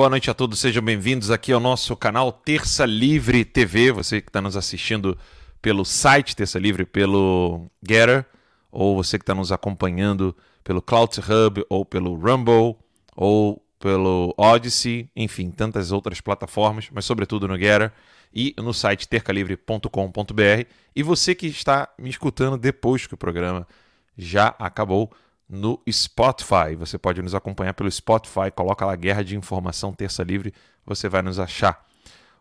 Boa noite a todos, sejam bem-vindos aqui ao nosso canal Terça Livre TV. Você que está nos assistindo pelo site Terça Livre, pelo Getter, ou você que está nos acompanhando pelo Cloud Hub, ou pelo Rumble, ou pelo Odyssey, enfim, tantas outras plataformas, mas sobretudo no Getter e no site tercalivre.com.br. E você que está me escutando depois que o programa já acabou no Spotify. Você pode nos acompanhar pelo Spotify, coloca lá Guerra de Informação Terça Livre, você vai nos achar.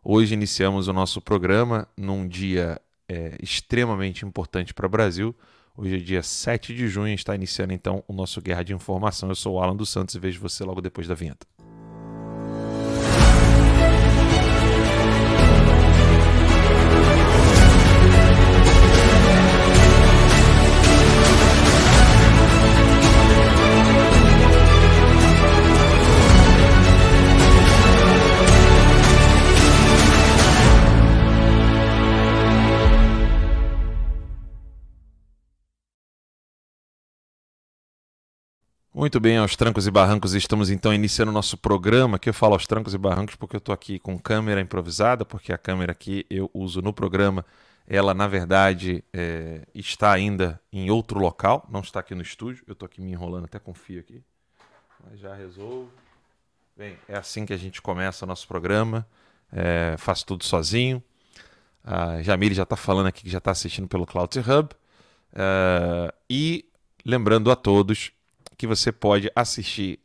Hoje iniciamos o nosso programa num dia é, extremamente importante para o Brasil. Hoje é dia 7 de junho, está iniciando então o nosso Guerra de Informação. Eu sou o Alan dos Santos e vejo você logo depois da vinheta. Muito bem, aos trancos e barrancos, estamos então iniciando o nosso programa, que eu falo aos trancos e barrancos porque eu estou aqui com câmera improvisada, porque a câmera que eu uso no programa, ela na verdade é, está ainda em outro local, não está aqui no estúdio, eu estou aqui me enrolando até com fio aqui, mas já resolvo. Bem, é assim que a gente começa o nosso programa, é, faço tudo sozinho, a Jamile já está falando aqui que já está assistindo pelo Cloud Hub, é, e lembrando a todos que você pode assistir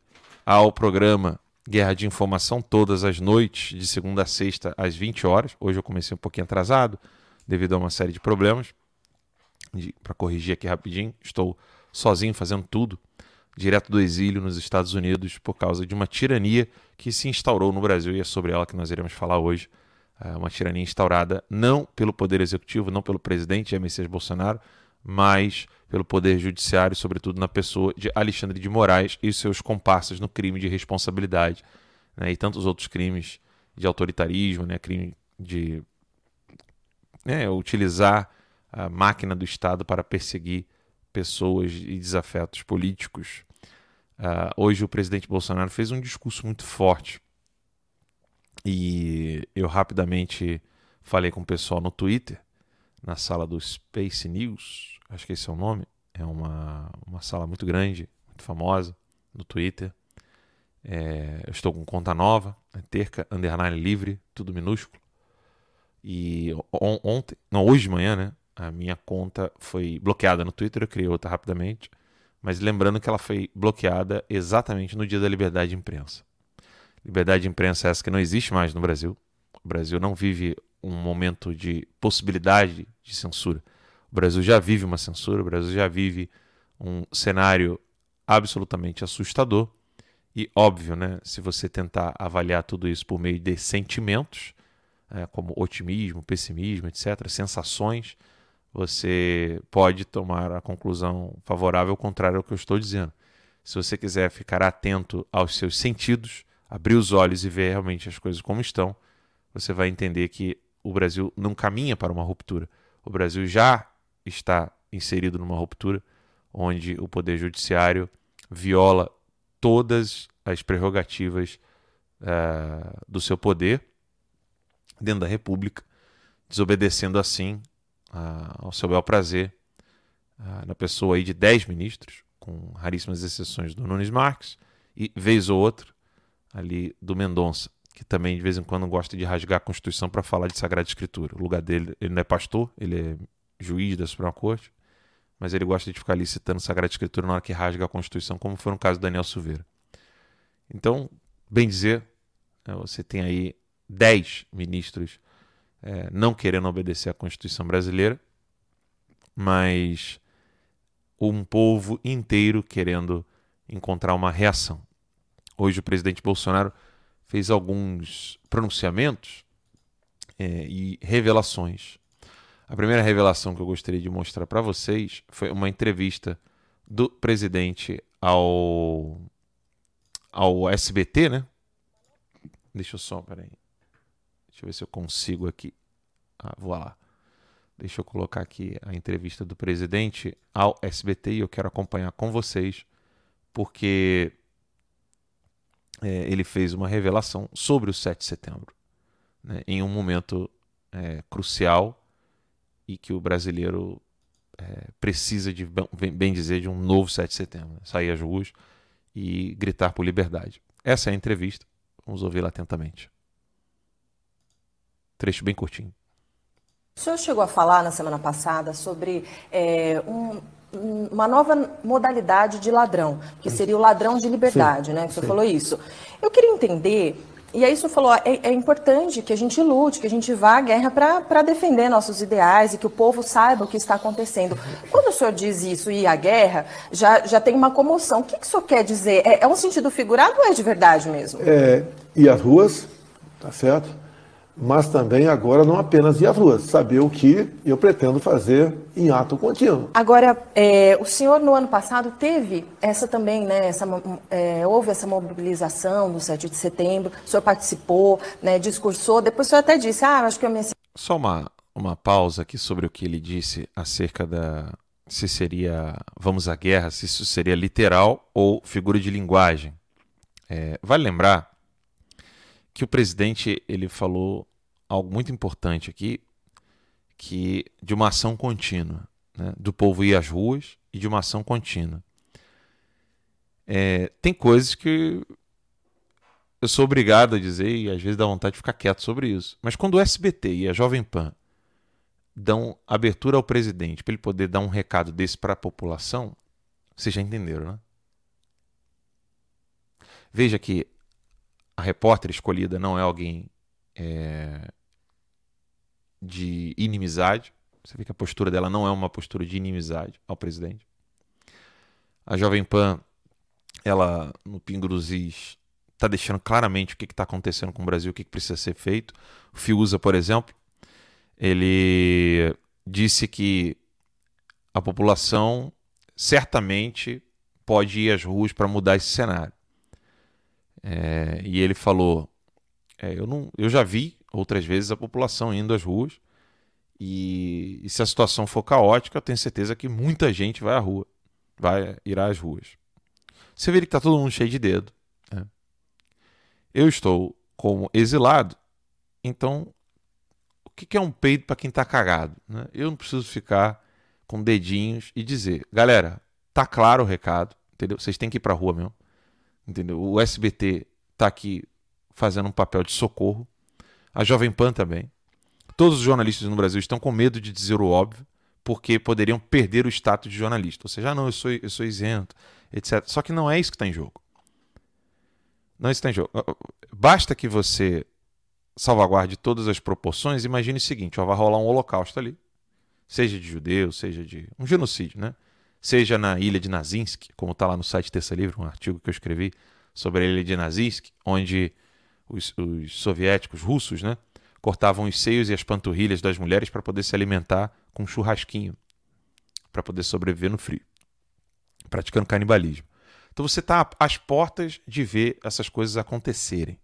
ao programa Guerra de Informação todas as noites, de segunda a sexta, às 20 horas. Hoje eu comecei um pouquinho atrasado, devido a uma série de problemas. Para corrigir aqui rapidinho, estou sozinho fazendo tudo, direto do exílio nos Estados Unidos, por causa de uma tirania que se instaurou no Brasil, e é sobre ela que nós iremos falar hoje. É uma tirania instaurada não pelo Poder Executivo, não pelo presidente Jair Messias Bolsonaro, mas pelo Poder Judiciário, sobretudo na pessoa de Alexandre de Moraes e seus comparsas no crime de responsabilidade né, e tantos outros crimes de autoritarismo, né, crime de né, utilizar a máquina do Estado para perseguir pessoas e desafetos políticos. Uh, hoje o presidente Bolsonaro fez um discurso muito forte e eu rapidamente falei com o pessoal no Twitter, na sala do Space News, acho que esse é o nome, é uma, uma sala muito grande, muito famosa, no Twitter. É, eu estou com conta nova, é terca, underline livre, tudo minúsculo. E on, ontem, não, hoje de manhã, né? A minha conta foi bloqueada no Twitter, eu criei outra rapidamente. Mas lembrando que ela foi bloqueada exatamente no dia da liberdade de imprensa. Liberdade de imprensa é essa que não existe mais no Brasil. O Brasil não vive um momento de possibilidade de censura. O Brasil já vive uma censura, o Brasil já vive um cenário absolutamente assustador. E óbvio, né, se você tentar avaliar tudo isso por meio de sentimentos, é, como otimismo, pessimismo, etc., sensações, você pode tomar a conclusão favorável ao contrário ao que eu estou dizendo. Se você quiser ficar atento aos seus sentidos, abrir os olhos e ver realmente as coisas como estão, você vai entender que o Brasil não caminha para uma ruptura. O Brasil já está inserido numa ruptura onde o Poder Judiciário viola todas as prerrogativas uh, do seu poder dentro da República, desobedecendo assim uh, ao seu bel prazer uh, na pessoa aí de 10 ministros, com raríssimas exceções do Nunes Marques, e vez ou outra ali do Mendonça, que também de vez em quando gosta de rasgar a Constituição para falar de Sagrada Escritura. O lugar dele, ele não é pastor, ele é juiz da Suprema Corte, mas ele gosta de ficar ali citando Sagrada Escritura na hora que rasga a Constituição, como foi no caso do Daniel Silveira. Então, bem dizer, né, você tem aí 10 ministros é, não querendo obedecer à Constituição brasileira, mas um povo inteiro querendo encontrar uma reação. Hoje o presidente Bolsonaro fez alguns pronunciamentos é, e revelações a primeira revelação que eu gostaria de mostrar para vocês foi uma entrevista do presidente ao ao SBT, né? Deixa eu só, peraí. Deixa eu ver se eu consigo aqui. Ah, vou lá. Deixa eu colocar aqui a entrevista do presidente ao SBT e eu quero acompanhar com vocês, porque é, ele fez uma revelação sobre o 7 de setembro, né, em um momento é, crucial e que o brasileiro é, precisa de, bem dizer, de um novo 7 de setembro. Né, sair às ruas e gritar por liberdade. Essa é a entrevista. Vamos ouvi-la atentamente. Trecho bem curtinho. O senhor chegou a falar na semana passada sobre é, um, uma nova modalidade de ladrão, que seria o ladrão de liberdade, sim, né? Você sim. falou isso. Eu queria entender e aí isso falou, é, é, importante que a gente lute, que a gente vá à guerra para defender nossos ideais e que o povo saiba o que está acontecendo. Quando o senhor diz isso e a guerra, já, já tem uma comoção. O que, que o senhor quer dizer? É, é um sentido figurado ou é de verdade mesmo? É, e as ruas, tá certo? Mas também agora não apenas ir às ruas, saber o que eu pretendo fazer em ato contínuo. Agora, é, o senhor no ano passado teve essa também, né, essa, é, houve essa mobilização no 7 de setembro, o senhor participou, né, discursou, depois o senhor até disse, ah, acho que eu me... Só uma, uma pausa aqui sobre o que ele disse acerca da se seria vamos à guerra, se isso seria literal ou figura de linguagem. É, vale lembrar que o presidente ele falou algo muito importante aqui, que de uma ação contínua, né? do povo ir às ruas e de uma ação contínua. É, tem coisas que eu sou obrigado a dizer e às vezes dá vontade de ficar quieto sobre isso. Mas quando o SBT e a Jovem Pan dão abertura ao presidente para ele poder dar um recado desse para a população, vocês já entenderam, né? Veja que a repórter escolhida não é alguém é, de inimizade. Você vê que a postura dela não é uma postura de inimizade ao presidente. A Jovem Pan, ela no Pingo dos Is, está deixando claramente o que está acontecendo com o Brasil, o que, que precisa ser feito. O Fiuza, por exemplo, ele disse que a população certamente pode ir às ruas para mudar esse cenário. É, e ele falou: é, eu, não, eu já vi outras vezes a população indo às ruas, e, e, se a situação for caótica, eu tenho certeza que muita gente vai à rua, vai irá às ruas. Você vê que está todo mundo cheio de dedo. Né? Eu estou como exilado, então o que é um peito para quem está cagado? Né? Eu não preciso ficar com dedinhos e dizer, galera, tá claro o recado, entendeu? Vocês têm que ir para a rua mesmo. Entendeu? O SBT está aqui fazendo um papel de socorro. A Jovem Pan também. Todos os jornalistas no Brasil estão com medo de dizer o óbvio, porque poderiam perder o status de jornalista. Ou seja, ah, não, eu sou, eu sou isento, etc. Só que não é isso que está em jogo. Não é isso que está em jogo. Basta que você salvaguarde todas as proporções. Imagine o seguinte: ó, vai rolar um holocausto ali. Seja de judeus, seja de. um genocídio, né? Seja na ilha de Nazinsk, como está lá no site Terça Livre, um artigo que eu escrevi sobre a ilha de Nazinsk, onde os, os soviéticos russos né, cortavam os seios e as panturrilhas das mulheres para poder se alimentar com churrasquinho, para poder sobreviver no frio, praticando canibalismo. Então você está às portas de ver essas coisas acontecerem.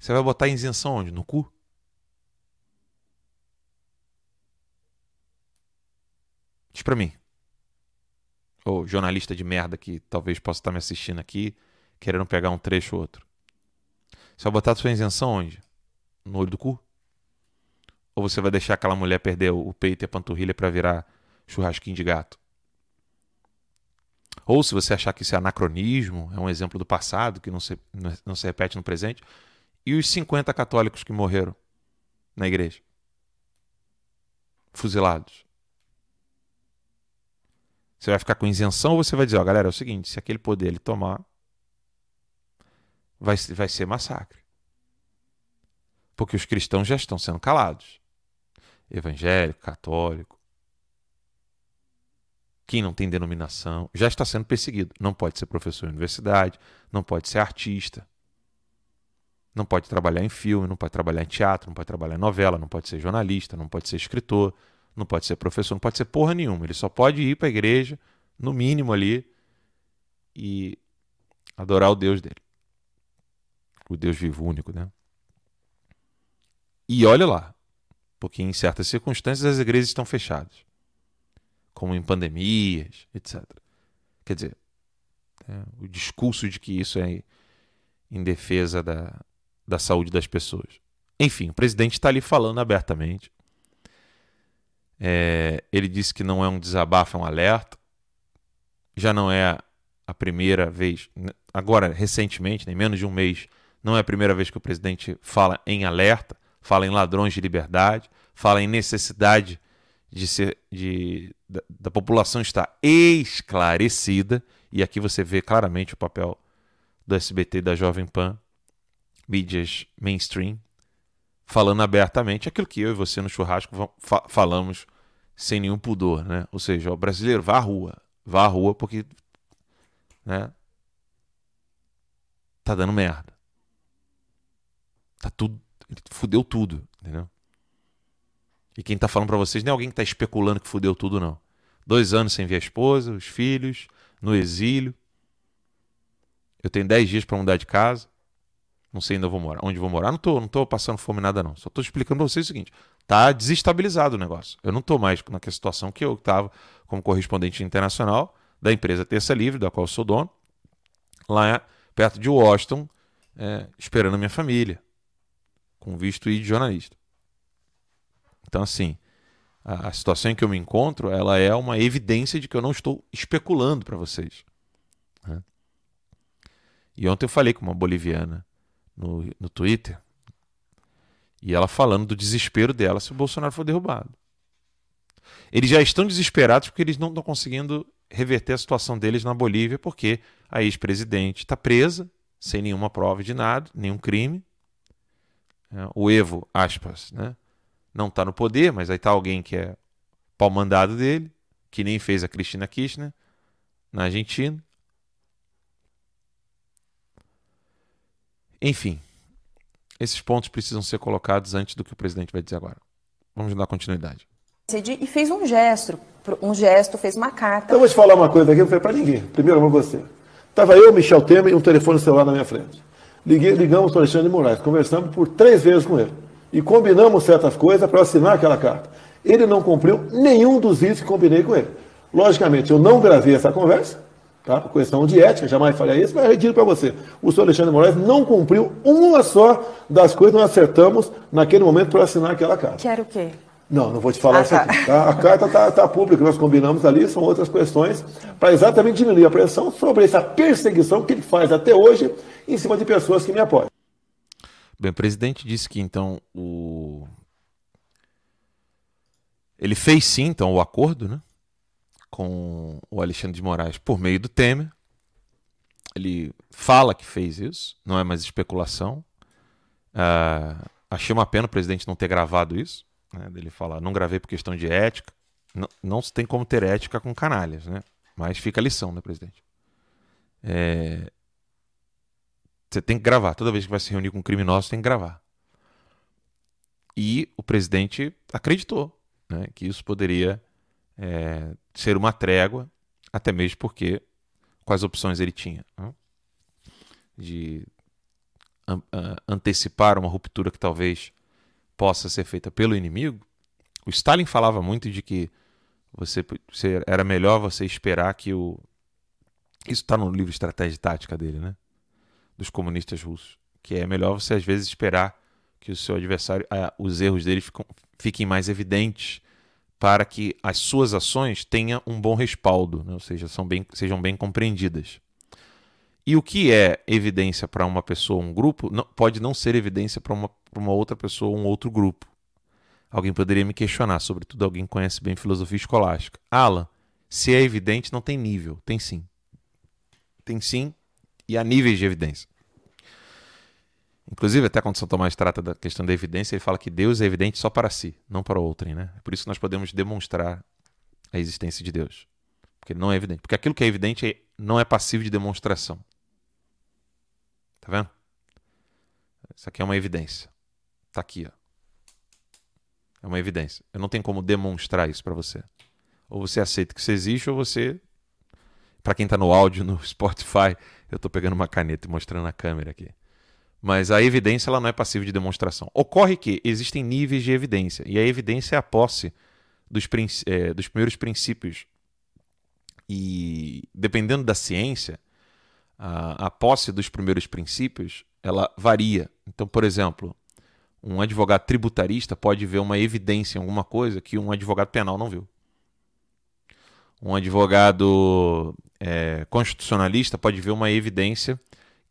Você vai botar isenção onde? No cu? Diz para mim ou jornalista de merda que talvez possa estar me assistindo aqui, querendo pegar um trecho ou outro. Você vai botar a sua isenção onde? No olho do cu? Ou você vai deixar aquela mulher perder o peito e a panturrilha para virar churrasquinho de gato? Ou se você achar que isso é anacronismo, é um exemplo do passado que não se, não se repete no presente, e os 50 católicos que morreram na igreja? Fuzilados. Você vai ficar com isenção ou você vai dizer, ó, galera, é o seguinte, se aquele poder ele tomar, vai, vai ser massacre. Porque os cristãos já estão sendo calados. Evangélico, católico. Quem não tem denominação já está sendo perseguido. Não pode ser professor em universidade, não pode ser artista, não pode trabalhar em filme, não pode trabalhar em teatro, não pode trabalhar em novela, não pode ser jornalista, não pode ser escritor, não pode ser professor, não pode ser porra nenhuma. Ele só pode ir para a igreja, no mínimo ali, e adorar o Deus dele. O Deus vivo único, né? E olha lá, porque em certas circunstâncias as igrejas estão fechadas, como em pandemias, etc. Quer dizer, é, o discurso de que isso é em defesa da, da saúde das pessoas. Enfim, o presidente está ali falando abertamente. É, ele disse que não é um desabafo, é um alerta. Já não é a primeira vez, agora recentemente, nem menos de um mês, não é a primeira vez que o presidente fala em alerta, fala em ladrões de liberdade, fala em necessidade de ser, de, da, da população estar esclarecida. E aqui você vê claramente o papel do SBT e da Jovem Pan, mídias mainstream, falando abertamente aquilo que eu e você no churrasco falamos sem nenhum pudor, né? Ou seja, o brasileiro vá à rua, vá à rua porque, né? Tá dando merda. Tá tudo, fudeu tudo, entendeu? E quem tá falando para vocês não é alguém que tá especulando que fudeu tudo, não. Dois anos sem ver a esposa, os filhos, no exílio. Eu tenho dez dias para mudar de casa. Não sei ainda vou morar. Onde vou morar? Não tô, não tô passando fome nada não. Só tô explicando para vocês o seguinte: tá desestabilizado o negócio. Eu não tô mais naquela situação que eu estava como correspondente internacional da empresa Terça Livre, da qual sou dono, lá perto de Washington, é, esperando a minha família, com visto de jornalista. Então, assim, a, a situação em que eu me encontro, ela é uma evidência de que eu não estou especulando para vocês. Né? E ontem eu falei com uma boliviana no, no Twitter. E ela falando do desespero dela se o Bolsonaro for derrubado. Eles já estão desesperados porque eles não estão conseguindo reverter a situação deles na Bolívia, porque a ex-presidente está presa, sem nenhuma prova de nada, nenhum crime. É, o Evo, aspas, né? não está no poder, mas aí está alguém que é pau mandado dele, que nem fez a Cristina Kirchner na Argentina. Enfim, esses pontos precisam ser colocados antes do que o presidente vai dizer agora. Vamos dar continuidade. E fez um gesto, um gesto, fez uma carta. Então, eu vou te falar uma coisa aqui, não foi para ninguém. Primeiro para você. Estava eu, Michel Temer e um telefone celular na minha frente. Liguei, ligamos para o Alexandre de Moraes, conversamos por três vezes com ele. E combinamos certas coisas para assinar aquela carta. Ele não cumpriu nenhum dos itens que combinei com ele. Logicamente, eu não gravei essa conversa, Tá? Por questão de ética, jamais faria isso, mas eu digo para você: o senhor Alexandre de Moraes não cumpriu uma só das coisas que nós acertamos naquele momento para assinar aquela carta. Que era o quê? Não, não vou te falar ah, isso aqui. Tá? A carta está tá pública, nós combinamos ali, são outras questões, para exatamente diminuir a pressão sobre essa perseguição que ele faz até hoje em cima de pessoas que me apoiam. Bem, o presidente disse que então o. Ele fez sim, então, o acordo, né? Com o Alexandre de Moraes por meio do Temer. Ele fala que fez isso, não é mais especulação. Uh, achei uma pena o presidente não ter gravado isso. Né, ele falar, não gravei por questão de ética. Não, não se tem como ter ética com canalhas, né? Mas fica a lição, né, presidente? É... Você tem que gravar. Toda vez que vai se reunir com um criminoso, tem que gravar. E o presidente acreditou né, que isso poderia é, ser uma trégua, até mesmo porque quais opções ele tinha? Né? De antecipar uma ruptura que talvez possa ser feita pelo inimigo. O Stalin falava muito de que você, você era melhor você esperar que o isso está no livro Estratégia e Tática dele, né? Dos comunistas russos, que é melhor você às vezes esperar que o seu adversário, os erros dele fiquem mais evidentes para que as suas ações tenham um bom respaldo, né? ou seja, bem, sejam bem compreendidas. E o que é evidência para uma pessoa, um grupo, não, pode não ser evidência para uma, uma outra pessoa, um outro grupo. Alguém poderia me questionar, sobretudo alguém que conhece bem filosofia escolástica. Alan, se é evidente, não tem nível. Tem sim. Tem sim, e há níveis de evidência. Inclusive, até quando São Tomás trata da questão da evidência, ele fala que Deus é evidente só para si, não para outrem. Né? Por isso nós podemos demonstrar a existência de Deus. Porque não é evidente. Porque aquilo que é evidente é, não é passivo de demonstração. Tá vendo? Isso aqui é uma evidência. Tá aqui, ó. É uma evidência. Eu não tenho como demonstrar isso para você. Ou você aceita que isso existe, ou você. Para quem está no áudio, no Spotify, eu estou pegando uma caneta e mostrando a câmera aqui. Mas a evidência ela não é passiva de demonstração. Ocorre que existem níveis de evidência, e a evidência é a posse dos, é, dos primeiros princípios. E dependendo da ciência, a, a posse dos primeiros princípios ela varia. Então, por exemplo, um advogado tributarista pode ver uma evidência em alguma coisa que um advogado penal não viu. Um advogado é, constitucionalista pode ver uma evidência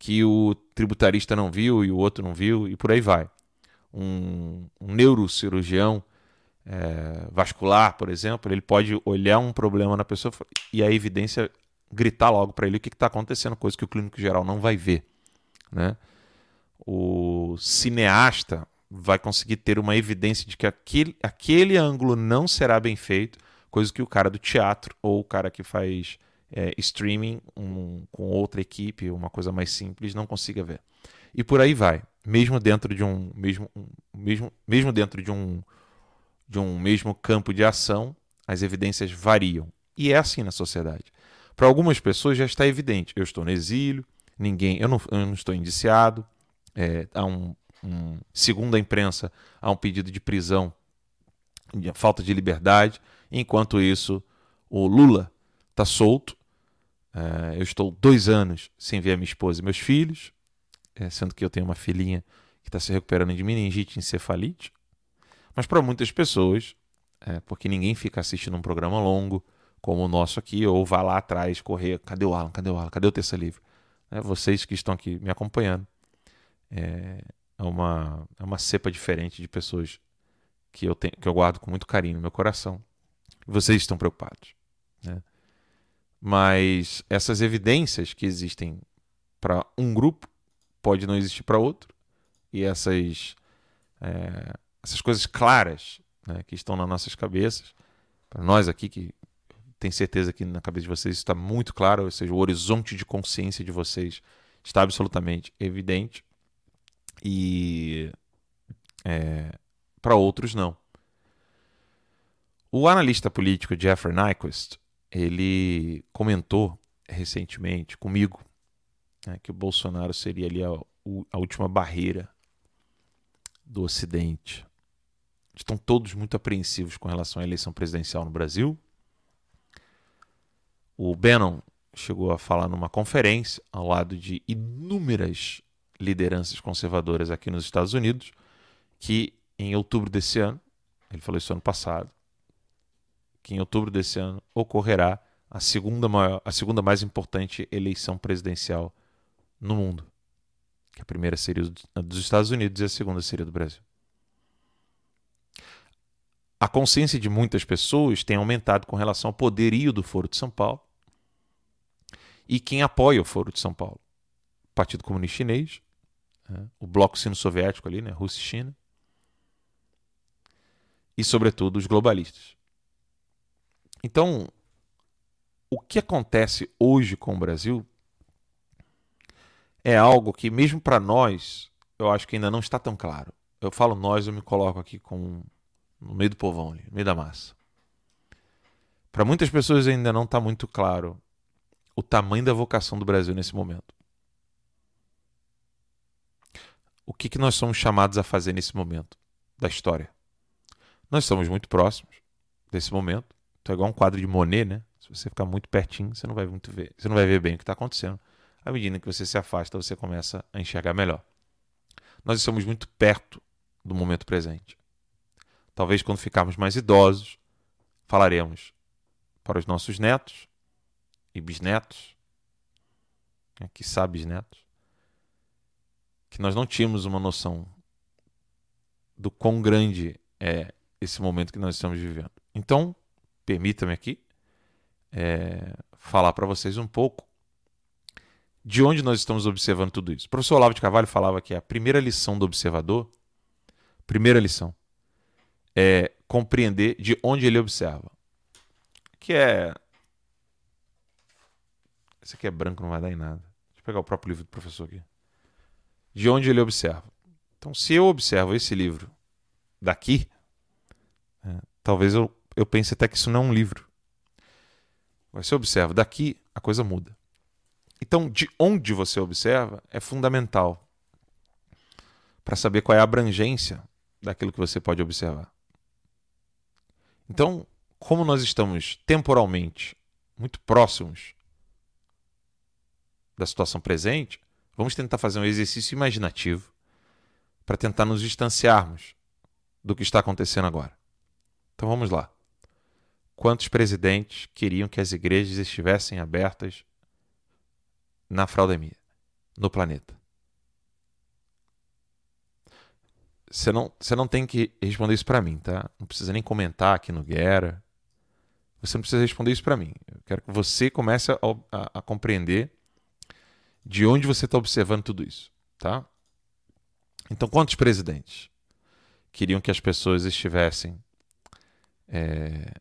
que o tributarista não viu e o outro não viu, e por aí vai. Um, um neurocirurgião é, vascular, por exemplo, ele pode olhar um problema na pessoa e a evidência gritar logo para ele o que está acontecendo, coisa que o clínico geral não vai ver. Né? O cineasta vai conseguir ter uma evidência de que aquele, aquele ângulo não será bem feito, coisa que o cara do teatro ou o cara que faz é, streaming um, com outra equipe, uma coisa mais simples, não consiga ver. E por aí vai. Mesmo dentro de um mesmo, mesmo, mesmo dentro de um de um mesmo campo de ação, as evidências variam. E é assim na sociedade. Para algumas pessoas já está evidente. Eu estou no exílio, ninguém, eu não, eu não estou indiciado. É, há um, um, segundo a imprensa, há um pedido de prisão, de falta de liberdade. Enquanto isso, o Lula está solto. É, eu estou dois anos sem ver a minha esposa e meus filhos, é, sendo que eu tenho uma filhinha que está se recuperando de meningite encefalite. Mas para muitas pessoas, é, porque ninguém fica assistindo um programa longo como o nosso aqui, ou vai lá atrás correr, cadê o Alan, cadê o Alan, cadê o Terça Livre? É, vocês que estão aqui me acompanhando, é, é, uma, é uma cepa diferente de pessoas que eu, tenho, que eu guardo com muito carinho no meu coração. Vocês estão preocupados. Né? Mas essas evidências que existem para um grupo pode não existir para outro. E essas é, essas coisas claras né, que estão nas nossas cabeças, para nós aqui que tem certeza que na cabeça de vocês está muito claro, ou seja, o horizonte de consciência de vocês está absolutamente evidente e é, para outros não. O analista político Jeffrey Nyquist ele comentou recentemente comigo né, que o Bolsonaro seria ali a, a última barreira do Ocidente estão todos muito apreensivos com relação à eleição presidencial no Brasil. O Bannon chegou a falar numa conferência ao lado de inúmeras lideranças conservadoras aqui nos Estados Unidos que em outubro desse ano, ele falou isso ano passado, que em outubro desse ano ocorrerá a segunda maior, a segunda mais importante eleição presidencial no mundo. Que a primeira seria dos Estados Unidos e a segunda seria do Brasil a consciência de muitas pessoas tem aumentado com relação ao poderio do Foro de São Paulo e quem apoia o Foro de São Paulo. O Partido Comunista Chinês, né? o Bloco Sino-Soviético ali, né? Rússia e China, e, sobretudo, os globalistas. Então, o que acontece hoje com o Brasil é algo que, mesmo para nós, eu acho que ainda não está tão claro. Eu falo nós, eu me coloco aqui com no meio do povão ali, no meio da massa. Para muitas pessoas ainda não está muito claro o tamanho da vocação do Brasil nesse momento. O que, que nós somos chamados a fazer nesse momento da história? Nós estamos muito próximos desse momento. Então é igual um quadro de Monet, né? Se você ficar muito pertinho, você não vai muito ver, você não vai ver bem o que está acontecendo. À medida que você se afasta, você começa a enxergar melhor. Nós estamos muito perto do momento presente. Talvez quando ficarmos mais idosos, falaremos para os nossos netos e bisnetos, né, que sabe bisnetos, que nós não tínhamos uma noção do quão grande é esse momento que nós estamos vivendo. Então, permita-me aqui é, falar para vocês um pouco de onde nós estamos observando tudo isso. O professor Olavo de Carvalho falava que a primeira lição do observador, primeira lição, é, compreender de onde ele observa. Que é. Esse aqui é branco, não vai dar em nada. Deixa eu pegar o próprio livro do professor aqui. De onde ele observa. Então, se eu observo esse livro daqui, é, talvez eu, eu pense até que isso não é um livro. Mas se eu observo daqui, a coisa muda. Então, de onde você observa é fundamental para saber qual é a abrangência daquilo que você pode observar. Então, como nós estamos temporalmente muito próximos da situação presente, vamos tentar fazer um exercício imaginativo para tentar nos distanciarmos do que está acontecendo agora. Então vamos lá. Quantos presidentes queriam que as igrejas estivessem abertas na fraudemia, no planeta? Você não, você não tem que responder isso para mim, tá? Não precisa nem comentar aqui no Guerra. Você não precisa responder isso para mim. Eu quero que você comece a, a, a compreender de onde você está observando tudo isso, tá? Então, quantos presidentes queriam que as pessoas estivessem é,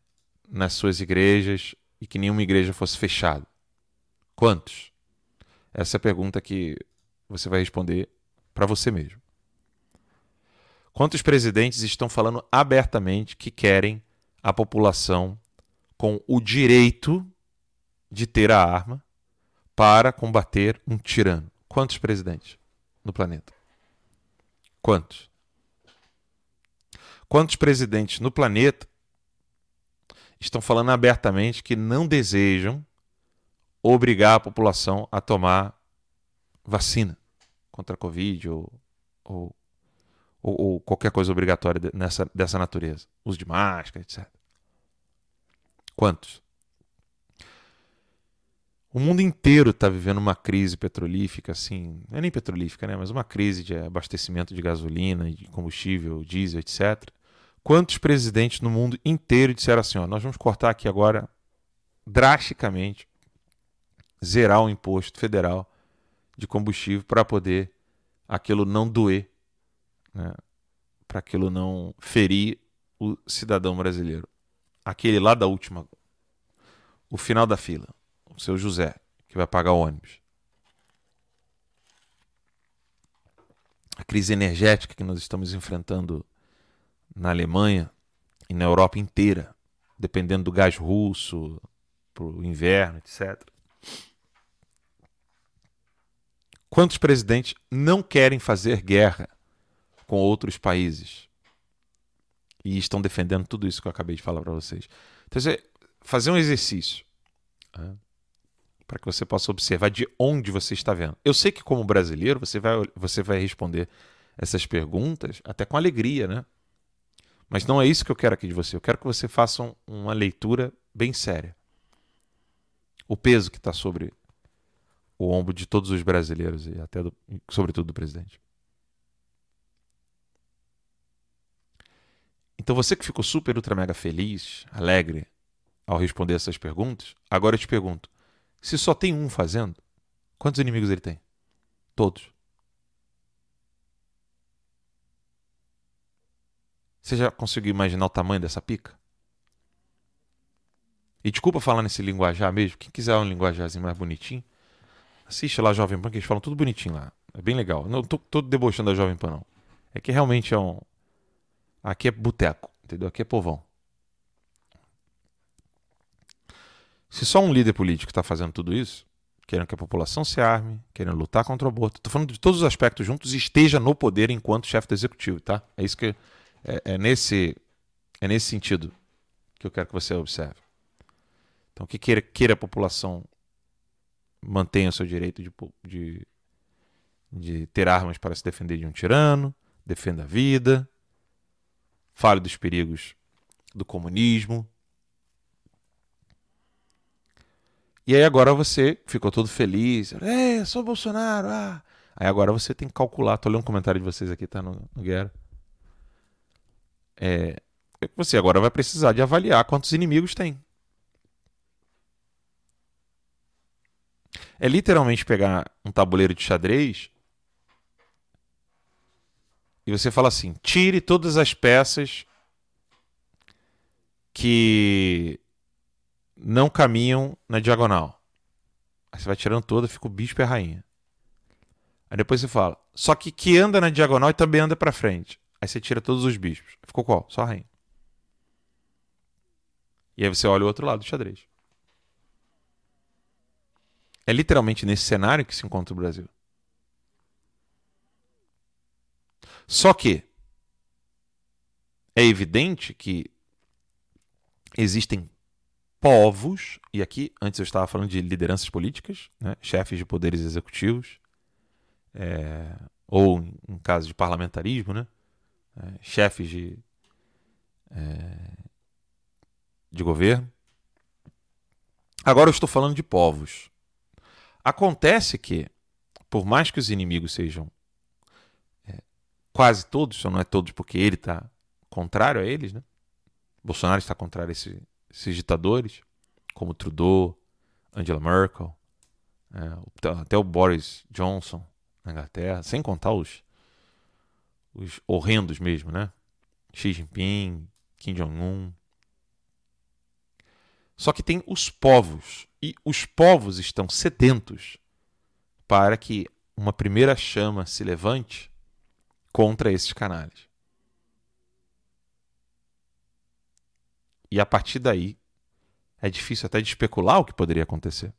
nas suas igrejas e que nenhuma igreja fosse fechada? Quantos? Essa é a pergunta que você vai responder para você mesmo. Quantos presidentes estão falando abertamente que querem a população com o direito de ter a arma para combater um tirano? Quantos presidentes no planeta? Quantos? Quantos presidentes no planeta estão falando abertamente que não desejam obrigar a população a tomar vacina contra a Covid ou, ou, ou qualquer coisa obrigatória nessa, dessa natureza? Uso de máscara, etc. Quantos? O mundo inteiro está vivendo uma crise petrolífica, assim, não é nem petrolífica, né? Mas uma crise de abastecimento de gasolina, de combustível, diesel, etc. Quantos presidentes no mundo inteiro disseram assim: ó, nós vamos cortar aqui agora drasticamente, zerar o imposto federal de combustível para poder aquilo não doer, né? para aquilo não ferir o cidadão brasileiro. Aquele lá da última, o final da fila o seu José, que vai pagar o ônibus. A crise energética que nós estamos enfrentando na Alemanha e na Europa inteira, dependendo do gás russo, para o inverno, etc. Quantos presidentes não querem fazer guerra com outros países? E estão defendendo tudo isso que eu acabei de falar para vocês. Então, fazer um exercício. Né? para que você possa observar de onde você está vendo. Eu sei que como brasileiro você vai, você vai responder essas perguntas até com alegria, né? Mas não é isso que eu quero aqui de você. Eu quero que você faça uma leitura bem séria. O peso que está sobre o ombro de todos os brasileiros e até do, sobretudo do presidente. Então você que ficou super ultra mega feliz, alegre ao responder essas perguntas, agora eu te pergunto: se só tem um fazendo, quantos inimigos ele tem? Todos. Você já conseguiu imaginar o tamanho dessa pica? E desculpa falar nesse linguajar mesmo. Quem quiser um linguajarzinho mais bonitinho, assiste lá Jovem Pan, que eles falam tudo bonitinho lá. É bem legal. Não tô, tô debochando da Jovem Pan, não. É que realmente é um. Aqui é boteco, entendeu? Aqui é povão. Se só um líder político está fazendo tudo isso, querendo que a população se arme, querendo lutar contra o aborto, estou falando de todos os aspectos juntos, esteja no poder enquanto chefe do executivo, tá? É isso que é, é, nesse é nesse sentido que eu quero que você observe. Então, que queira, queira a população mantenha o seu direito de, de, de ter armas para se defender de um tirano, defenda a vida, fale dos perigos do comunismo, E aí agora você ficou todo feliz. É, sou Bolsonaro. Ah. Aí agora você tem que calcular. Tô lendo um comentário de vocês aqui, tá no, no Guerra. É, você agora vai precisar de avaliar quantos inimigos tem. É literalmente pegar um tabuleiro de xadrez e você fala assim: tire todas as peças que não caminham na diagonal. Aí você vai tirando toda, fica o bispo e a rainha. Aí depois você fala, só que que anda na diagonal e também anda para frente. Aí você tira todos os bispos. Ficou qual? Só a rainha. E aí você olha o outro lado do xadrez. É literalmente nesse cenário que se encontra o Brasil. Só que é evidente que existem povos, e aqui antes eu estava falando de lideranças políticas, né, chefes de poderes executivos, é, ou em caso de parlamentarismo, né, é, chefes de, é, de governo. Agora eu estou falando de povos. Acontece que, por mais que os inimigos sejam é, quase todos, só não é todos porque ele está contrário a eles, né? Bolsonaro está contrário a esse, esses ditadores, como Trudeau, Angela Merkel, é, até o Boris Johnson na Inglaterra, sem contar os, os horrendos mesmo, né? Xi Jinping, Kim Jong-un. Só que tem os povos, e os povos estão sedentos para que uma primeira chama se levante contra esses canalhas. E a partir daí, é difícil até de especular o que poderia acontecer.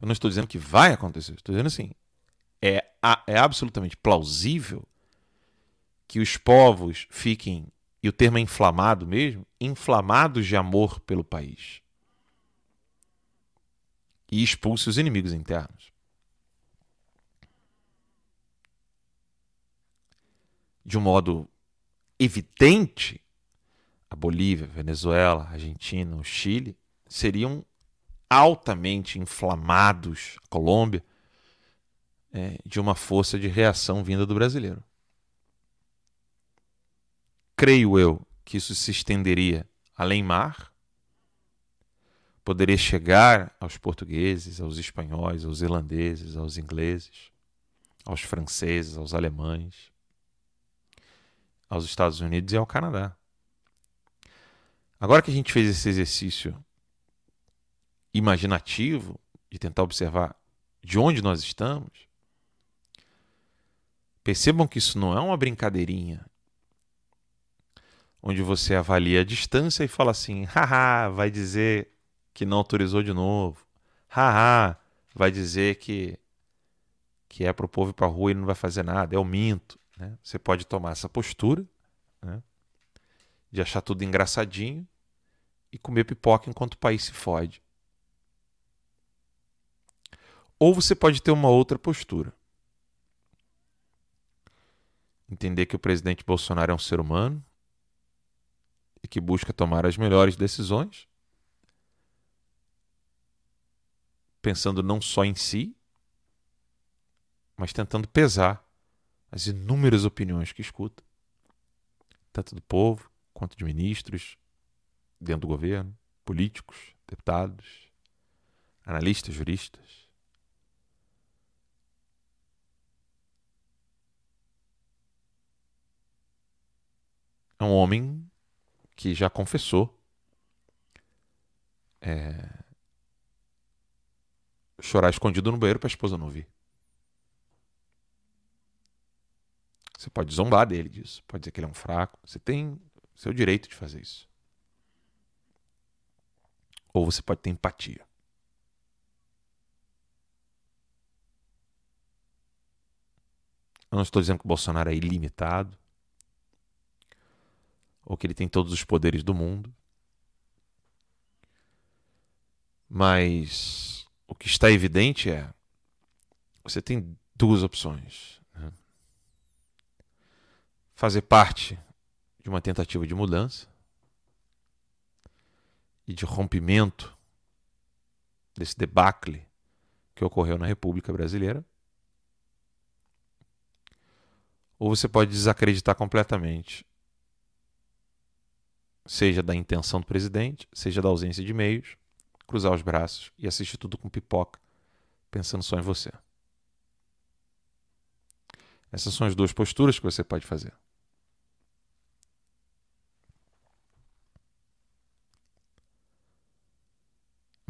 Eu não estou dizendo que vai acontecer, estou dizendo assim: é, é absolutamente plausível que os povos fiquem, e o termo é inflamado mesmo, inflamados de amor pelo país. E expulse os inimigos internos. De um modo evidente, a Bolívia, a Venezuela, a Argentina, o Chile seriam altamente inflamados, a Colômbia, é, de uma força de reação vinda do brasileiro. Creio eu que isso se estenderia além mar, poderia chegar aos portugueses, aos espanhóis, aos irlandeses, aos ingleses, aos franceses, aos alemães, aos Estados Unidos e ao Canadá. Agora que a gente fez esse exercício imaginativo de tentar observar de onde nós estamos, percebam que isso não é uma brincadeirinha onde você avalia a distância e fala assim: haha, vai dizer que não autorizou de novo. Haha, vai dizer que que é para o povo ir para a rua e não vai fazer nada. Eu minto. Né? Você pode tomar essa postura né? de achar tudo engraçadinho e comer pipoca enquanto o país se fode. Ou você pode ter uma outra postura. Entender que o presidente Bolsonaro é um ser humano e que busca tomar as melhores decisões, pensando não só em si, mas tentando pesar as inúmeras opiniões que escuta, tanto do povo quanto de ministros, dentro do governo, políticos, deputados, analistas, juristas. É um homem que já confessou é, chorar escondido no banheiro para a esposa não ouvir. Você pode zombar dele disso, pode dizer que ele é um fraco. Você tem seu direito de fazer isso. Ou você pode ter empatia. Eu não estou dizendo que o Bolsonaro é ilimitado, ou que ele tem todos os poderes do mundo. Mas o que está evidente é: você tem duas opções fazer parte de uma tentativa de mudança e de rompimento desse debacle que ocorreu na República Brasileira. Ou você pode desacreditar completamente, seja da intenção do presidente, seja da ausência de meios, cruzar os braços e assistir tudo com pipoca, pensando só em você. Essas são as duas posturas que você pode fazer.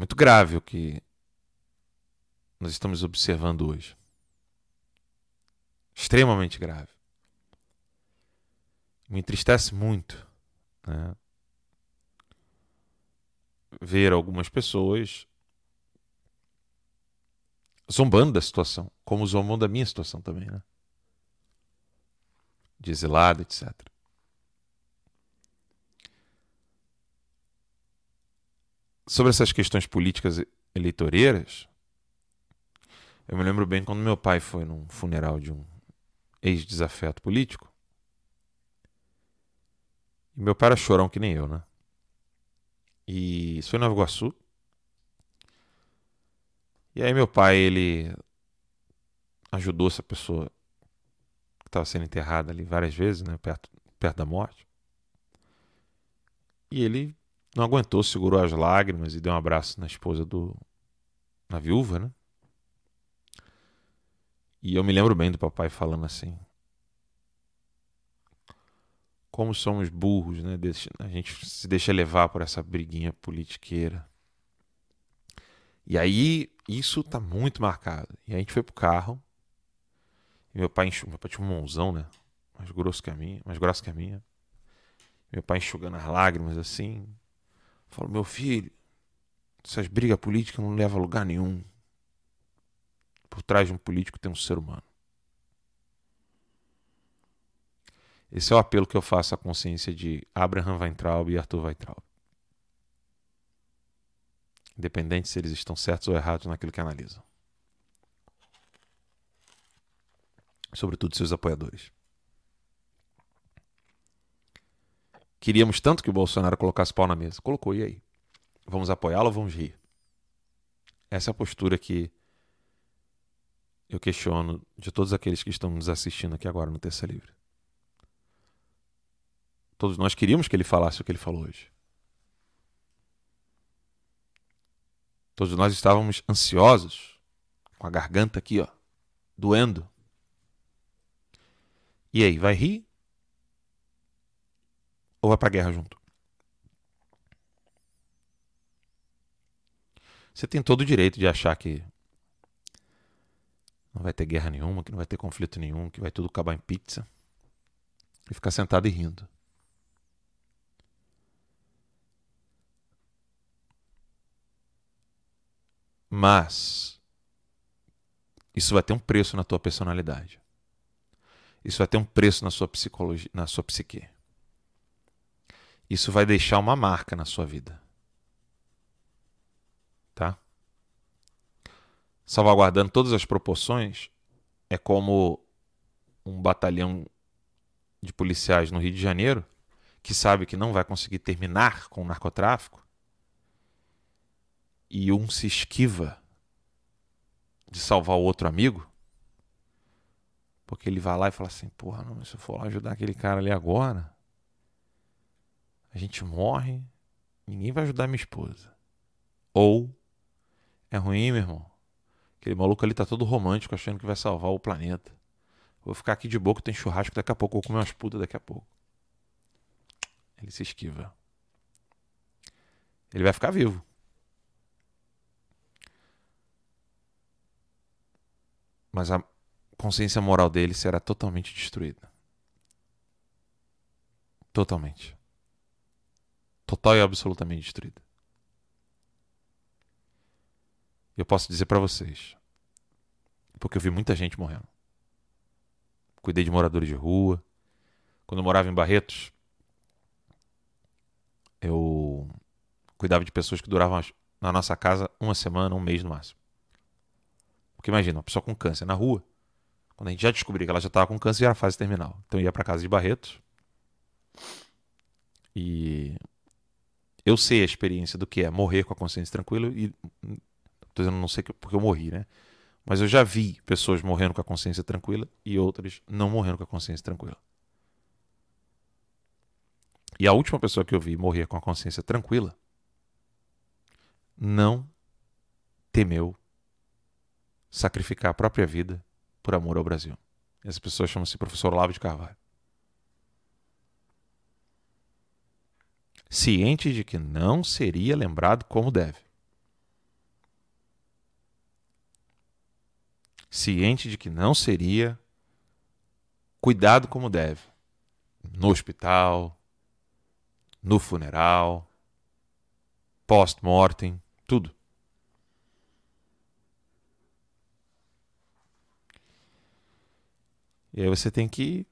muito grave o que nós estamos observando hoje. Extremamente grave. Me entristece muito né? Ver algumas pessoas zombando da situação, como zombam da minha situação também, né? De etc. sobre essas questões políticas eleitoreiras, eu me lembro bem quando meu pai foi num funeral de um ex-desafeto político. E meu pai era chorão que nem eu, né? E isso foi em Nova Iguaçu. E aí meu pai, ele ajudou essa pessoa que estava sendo enterrada ali várias vezes, né? Perto, perto da morte. E ele não aguentou, segurou as lágrimas e deu um abraço na esposa do. na viúva, né? E eu me lembro bem do papai falando assim: como somos burros, né? A gente se deixa levar por essa briguinha politiqueira. E aí, isso tá muito marcado. E aí a gente foi pro carro. E meu pai, enxug... meu pai tinha um mãozão, né? Mais grosso que a minha, mais grosso que a minha. Meu pai enxugando as lágrimas assim. Falou, meu filho, essas brigas políticas não levam a lugar nenhum. Por trás de um político tem um ser humano. Esse é o apelo que eu faço à consciência de Abraham Weintraub e Arthur Weintraub. Independente se eles estão certos ou errados naquilo que analisam. Sobretudo seus apoiadores. Queríamos tanto que o Bolsonaro colocasse pau na mesa. Colocou, e aí? Vamos apoiá-lo ou vamos rir? Essa é a postura que eu questiono de todos aqueles que estão nos assistindo aqui agora no Terça Livre. Todos nós queríamos que ele falasse o que ele falou hoje. Todos nós estávamos ansiosos, com a garganta aqui, ó, doendo. E aí, vai rir? Ou vai pra guerra junto? Você tem todo o direito de achar que não vai ter guerra nenhuma, que não vai ter conflito nenhum, que vai tudo acabar em pizza. E ficar sentado e rindo. Mas isso vai ter um preço na tua personalidade. Isso vai ter um preço na sua psicologia, na sua psique. Isso vai deixar uma marca na sua vida. Tá? Salvaguardando todas as proporções, é como um batalhão de policiais no Rio de Janeiro que sabe que não vai conseguir terminar com o narcotráfico e um se esquiva de salvar o outro amigo, porque ele vai lá e fala assim: porra, não, se eu for lá ajudar aquele cara ali agora, a gente morre, ninguém vai ajudar minha esposa. Ou é ruim, meu irmão. Aquele maluco ali tá todo romântico, achando que vai salvar o planeta. Vou ficar aqui de boca, tem churrasco daqui a pouco, vou comer umas putas daqui a pouco. Ele se esquiva. Ele vai ficar vivo. Mas a consciência moral dele será totalmente destruída. Totalmente. Total e absolutamente destruída. Eu posso dizer para vocês, porque eu vi muita gente morrendo. Cuidei de moradores de rua. Quando eu morava em Barretos, eu cuidava de pessoas que duravam na nossa casa uma semana, um mês no máximo. Porque imagina, uma pessoa com câncer na rua, quando a gente já descobriu que ela já estava com câncer, já era fase terminal. Então eu ia para casa de Barretos. E eu sei a experiência do que é morrer com a consciência tranquila e tô dizendo não sei porque eu morri, né? Mas eu já vi pessoas morrendo com a consciência tranquila e outras não morrendo com a consciência tranquila. E a última pessoa que eu vi morrer com a consciência tranquila não temeu sacrificar a própria vida por amor ao Brasil. Essa pessoa chama-se professor Olavo de Carvalho. Ciente de que não seria lembrado como deve. Ciente de que não seria cuidado como deve. No hospital, no funeral, post-mortem, tudo. E aí você tem que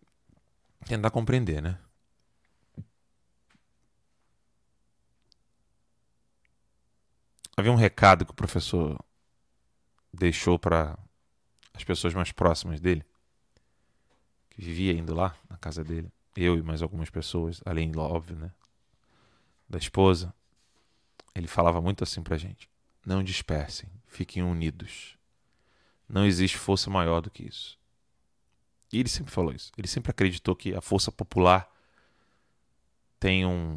tentar compreender, né? havia um recado que o professor deixou para as pessoas mais próximas dele, que vivia indo lá na casa dele, eu e mais algumas pessoas, além, óbvio, né, da esposa. Ele falava muito assim pra gente: não dispersem, fiquem unidos. Não existe força maior do que isso. E ele sempre falou isso. Ele sempre acreditou que a força popular tem um,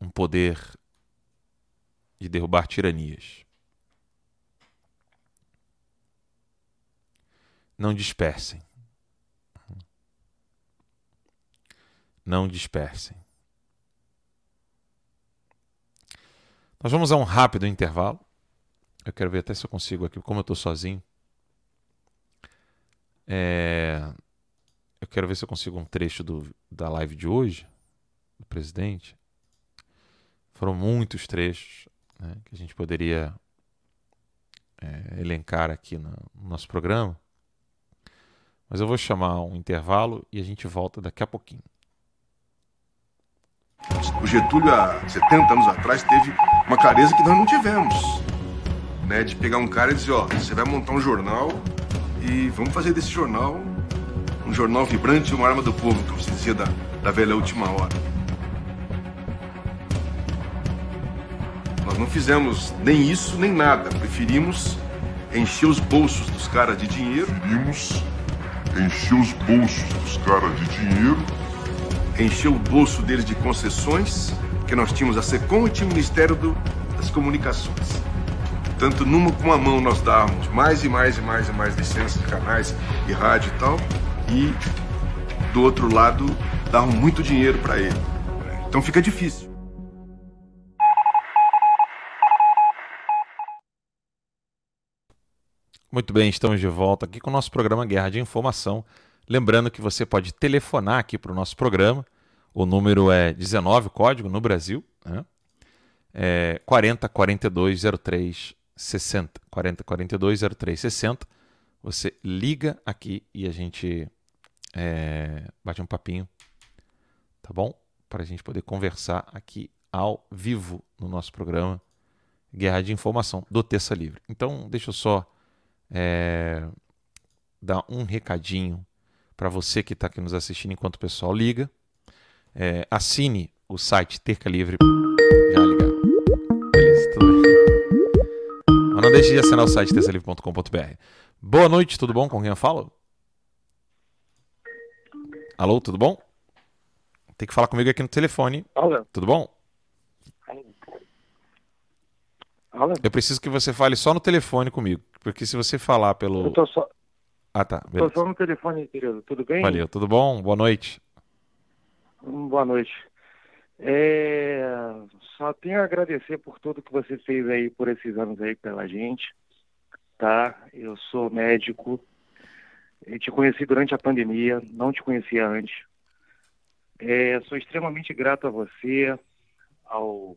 um poder de derrubar tiranias. Não dispersem. Não dispersem. Nós vamos a um rápido intervalo. Eu quero ver até se eu consigo aqui, como eu estou sozinho. É... Eu quero ver se eu consigo um trecho do, da live de hoje, do presidente. Foram muitos trechos né, que a gente poderia é, elencar aqui no, no nosso programa. Mas eu vou chamar um intervalo e a gente volta daqui a pouquinho. O Getúlio, há 70 anos atrás, teve uma clareza que nós não tivemos. Né, de pegar um cara e dizer, ó, você vai montar um jornal e vamos fazer desse jornal um jornal vibrante e uma arma do povo, como se dizia da, da velha última hora. Nós não fizemos nem isso nem nada. Preferimos encher os bolsos dos caras de dinheiro. Preferimos encher os bolsos dos caras de dinheiro. Encher o bolso deles de concessões, porque nós tínhamos a SECOM e tinha o Ministério do, das Comunicações. Tanto numa com a mão nós dávamos mais e mais e mais e mais licenças de canais e rádio e tal, e do outro lado davam muito dinheiro para ele. Então fica difícil. Muito bem, estamos de volta aqui com o nosso programa Guerra de Informação. Lembrando que você pode telefonar aqui para o nosso programa. O número é 19, código no Brasil. Né? É 40 42 03 60. 40 42 03 60. Você liga aqui e a gente é, bate um papinho, tá bom? Para a gente poder conversar aqui ao vivo no nosso programa Guerra de Informação do Terça Livre. Então, deixa eu só é, dar um recadinho para você que está aqui nos assistindo enquanto o pessoal liga. É, assine o site Terca Livre. Já deixe de assinar o site terçalivre.com.br. Boa noite, tudo bom? Com quem eu falo? Alô, tudo bom? Tem que falar comigo aqui no telefone. Alô. Tudo bom? Alô. Eu preciso que você fale só no telefone comigo. Porque se você falar pelo. Eu tô só, Ah, tá. tô só no telefone, querido. Tudo bem? Valeu, tudo bom? Boa noite. Hum, Boa noite. É, Só tenho a agradecer por tudo que você fez aí por esses anos aí pela gente, tá? Eu sou médico, eu te conheci durante a pandemia, não te conhecia antes. É, sou extremamente grato a você, ao,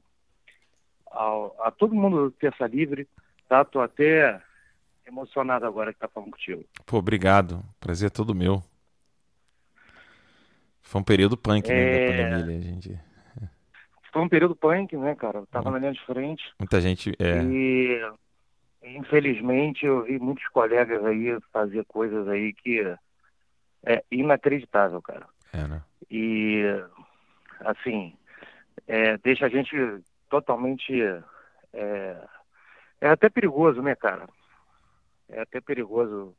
ao- a todo mundo do Terça Livre, tá? Tô até emocionado agora que tá falando contigo. Pô, obrigado. Prazer é todo meu. Foi um período punk, né, É. da pandemia. A gente... Foi um período punk, né, cara? Eu tava na linha de frente. Muita gente. É, E infelizmente eu vi muitos colegas aí fazer coisas aí que é inacreditável, cara. é, né? E assim, é, deixa a gente totalmente é, é até perigoso, né, cara? É até perigoso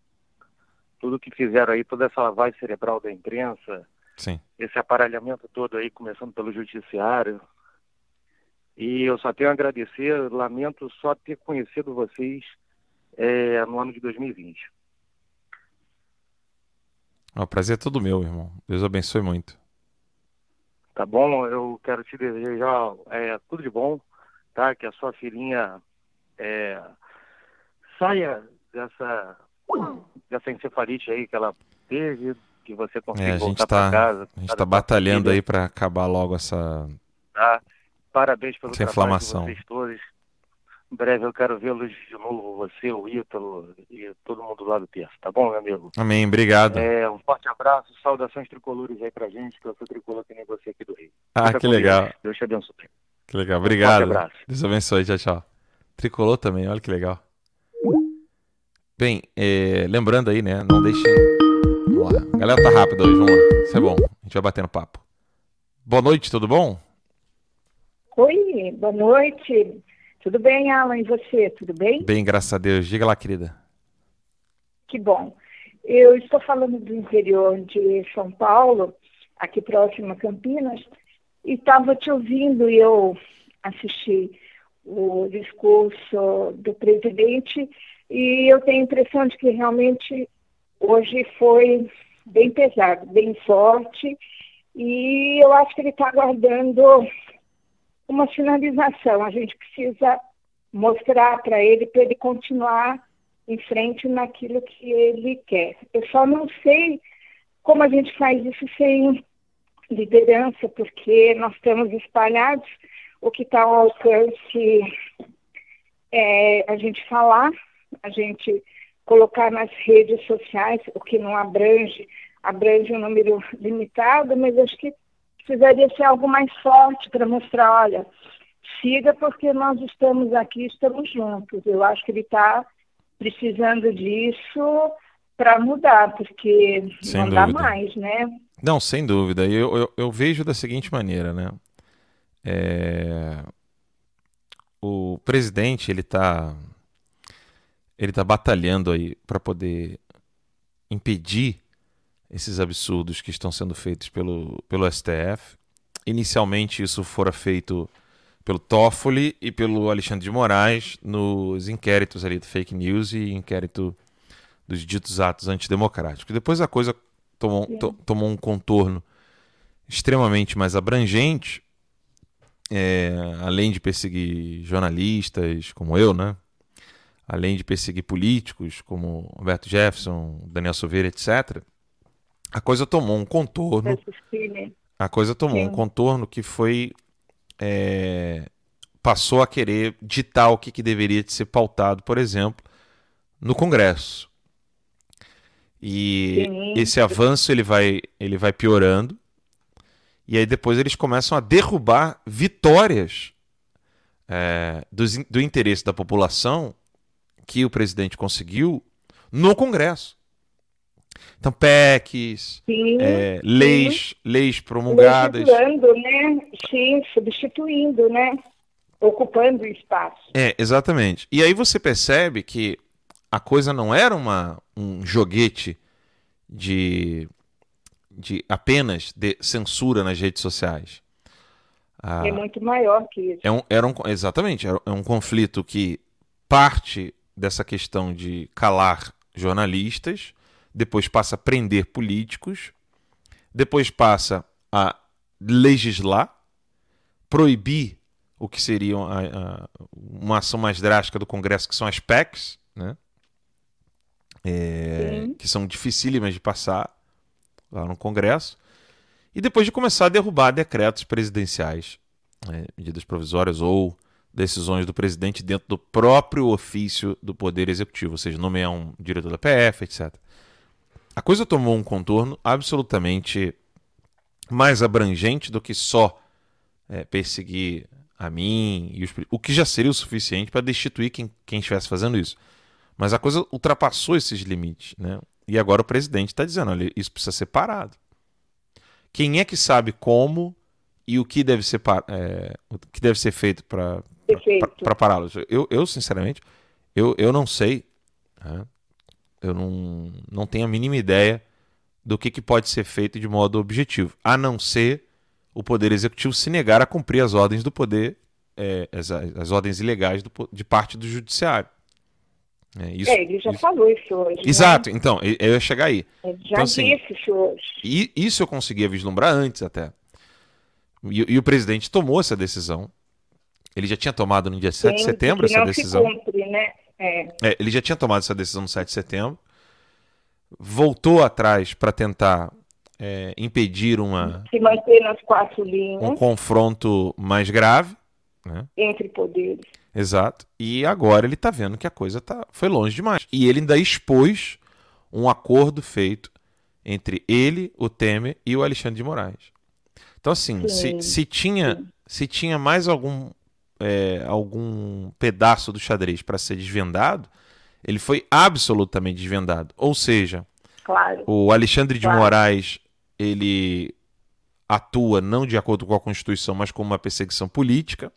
tudo que fizeram aí, toda essa lavagem cerebral da imprensa, Sim. esse aparelhamento todo aí, começando pelo judiciário. E eu só tenho a agradecer, lamento só ter conhecido vocês é, no ano de 2020. O prazer é todo meu, irmão. Deus abençoe muito. Tá bom? Eu quero te desejar é, tudo de bom, tá? Que a sua filhinha é, saia dessa, dessa encefalite aí que ela teve, que você consiga É, voltar tá, para casa. a gente tá sua batalhando filha. aí para acabar logo essa. tá? Parabéns pelo Essa trabalho inflamação. de vocês todos. Em breve eu quero vê-los de novo, você, o Ítalo e todo mundo lá do terço, tá bom, meu amigo? Amém. Obrigado. É, um forte abraço, saudações tricolores aí pra gente, que eu sou tricolor que nem você aqui do Rio. ah, Fica que legal. Deus. Deus te abençoe. Que legal. Obrigado. abraço. Deus abençoe. Tchau, tchau. Tricolor também, olha que legal. Bem, é, lembrando aí, né? Não deixem. Vamos lá. A galera tá rápida hoje, vamos lá. Isso é bom. A gente vai batendo papo. Boa noite, tudo bom? Oi, boa noite. Tudo bem, Alan? E você? Tudo bem? Bem, graças a Deus. Diga lá, querida. Que bom. Eu estou falando do interior de São Paulo, aqui próximo a Campinas, e estava te ouvindo e eu assisti o discurso do presidente e eu tenho a impressão de que realmente hoje foi bem pesado, bem forte e eu acho que ele está aguardando uma finalização. A gente precisa mostrar para ele, para ele continuar em frente naquilo que ele quer. Eu só não sei como a gente faz isso sem liderança, porque nós estamos espalhados, o que está ao alcance é a gente falar, a gente colocar nas redes sociais, o que não abrange, abrange um número limitado, mas acho que precisaria ser algo mais forte para mostrar, olha, siga porque nós estamos aqui, estamos juntos. Eu acho que ele está precisando disso para mudar, porque Sem não dúvida. dá mais, né? Não, sem dúvida. Eu, eu, eu vejo da seguinte maneira, né? É, O presidente, ele tá, ele tá batalhando aí para poder impedir esses absurdos que estão sendo feitos pelo, pelo STF. Inicialmente isso fora feito pelo Toffoli e pelo Alexandre de Moraes nos inquéritos ali do fake news e inquérito dos ditos atos antidemocráticos. Depois a coisa tomou, to- tomou um contorno extremamente mais abrangente, é, além de perseguir jornalistas como eu, né? além de perseguir políticos como Roberto Jefferson, Daniel Silveira, etc., a coisa tomou um contorno crimes. a coisa tomou um Sim. contorno que foi. é, passou a querer ditar o que, que deveria de ser pautado, por exemplo, no Congresso. E Sim. esse avanço ele vai, ele vai piorando. E aí depois eles começam a derrubar vitórias é, in- do interesse da população que o presidente conseguiu no Congresso. Então, PECs, Sim, é, leis, leis promulgadas. legislando, né? Sim, substituindo, né? Ocupando espaço. É, exatamente. E aí você percebe que a coisa não era uma, um joguete de, de apenas de censura nas redes sociais. Ah, É muito maior que isso. é um, era um, exatamente, é um conflito que parte dessa questão de calar jornalistas, depois passa a prender políticos, depois passa a legislar, proibir o que seria a- a- uma ação mais drástica do Congresso, que são as PECs, né? É, que são dificílimas de passar lá no Congresso, e depois de começar a derrubar decretos presidenciais, né, medidas provisórias ou decisões do presidente dentro do próprio ofício do Poder Executivo, ou seja, nomear um diretor da PF, etc. A coisa tomou um contorno absolutamente mais abrangente do que só é, perseguir a mim, e os, o que já seria o suficiente para destituir quem, quem estivesse fazendo isso. Mas a coisa ultrapassou esses limites, né? E agora o presidente está dizendo, olha, isso precisa ser parado. Quem é que sabe como e o que deve ser, é, o que deve ser feito para pará-los? Eu, eu, sinceramente, eu, eu não sei. né? Eu não, não tenho a mínima ideia do que, que pode ser feito de modo objetivo, a não ser o Poder Executivo se negar a cumprir as ordens do Poder, é, as, as ordens ilegais do de parte do Judiciário. É, isso, é, ele já isso- falou isso hoje. né? Exato, então, eu ia chegar aí. Ele já Então, assim, disse isso hoje. E isso eu conseguia vislumbrar antes até. E, e o presidente tomou essa decisão. Ele já tinha tomado no dia 7 de setembro essa decisão. se cumpre, né? É, É, ele já tinha tomado essa decisão no 7 de setembro. Voltou atrás para tentar é, impedir uma, se manter nas quatro linhas um confronto mais grave. Né? entre poderes. Exato. E agora ele está vendo que a coisa tá, foi longe demais. E ele ainda expôs um acordo feito entre ele, o Temer e o Alexandre de Moraes. Então, assim, se, se tinha, sim. se tinha mais algum é, algum pedaço do xadrez para ser desvendado, ele foi absolutamente desvendado. Ou seja, Claro. o Alexandre de Claro. Moraes ele atua não de acordo com a Constituição, mas como uma perseguição política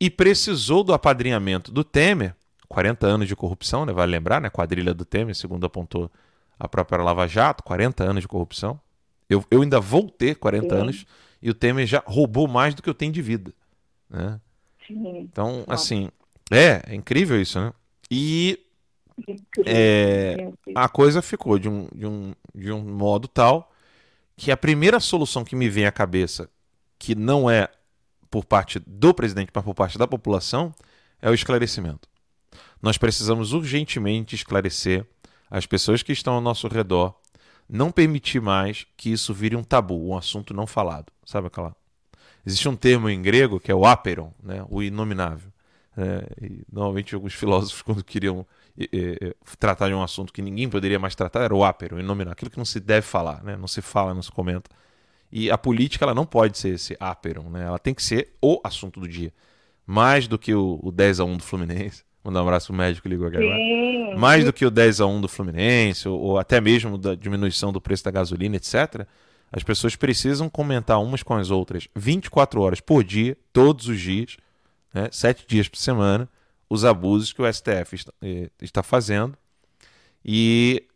e precisou do apadrinhamento do Temer, 40 anos de corrupção, né? vale lembrar, né? quadrilha do Temer, segundo apontou a própria Lava Jato, 40 anos de corrupção. Eu, eu ainda vou ter 40 Sim. anos e o Temer já roubou mais do que eu tenho de vida. Né? Sim. Então, assim, é, é incrível isso, né? E é, a coisa ficou de um, de, um, de um modo tal que a primeira solução que me vem à cabeça, que não é por parte do presidente, mas por parte da população, é o esclarecimento. Nós precisamos urgentemente esclarecer as pessoas que estão ao nosso redor, não permitir mais que isso vire um tabu, um assunto não falado. Sabe aquela? Existe um termo em grego que é o aperon, né? o inominável. né? e normalmente alguns filósofos, quando queriam tratar de um assunto que ninguém poderia mais tratar, era o aperon, o inominável, aquilo que não se deve falar, né? não se fala, não se comenta. E a política ela não pode ser esse aperon, né? ela tem que ser o assunto do dia. Mais do que o, o 10 a 1 do Fluminense. Mandar um abraço pro médico ligou aqui agora Sim. mais do que o 10 a 1 do Fluminense, ou, ou até mesmo da diminuição do preço da gasolina, etc., as pessoas precisam comentar umas com as outras 24 horas por dia, todos os dias, né, 7 dias por semana, os abusos que o STF está, eh, está fazendo e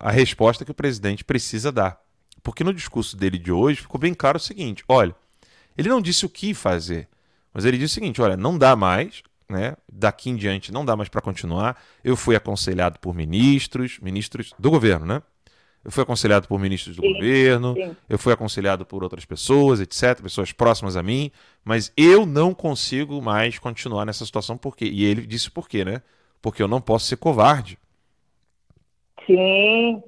a resposta que o presidente precisa dar. Porque no discurso dele de hoje ficou bem claro o seguinte: olha, ele não disse o que fazer, mas ele disse o seguinte: olha, não dá mais, né? Daqui em diante não dá mais para continuar. Eu fui aconselhado por ministros, ministros do governo, né? Eu fui aconselhado por ministros do Sim, governo, sim. eu fui aconselhado por outras pessoas, etc., pessoas próximas a mim, mas eu não consigo mais continuar nessa situação porque e ele disse por quê, né? Porque eu não posso ser covarde. Sim.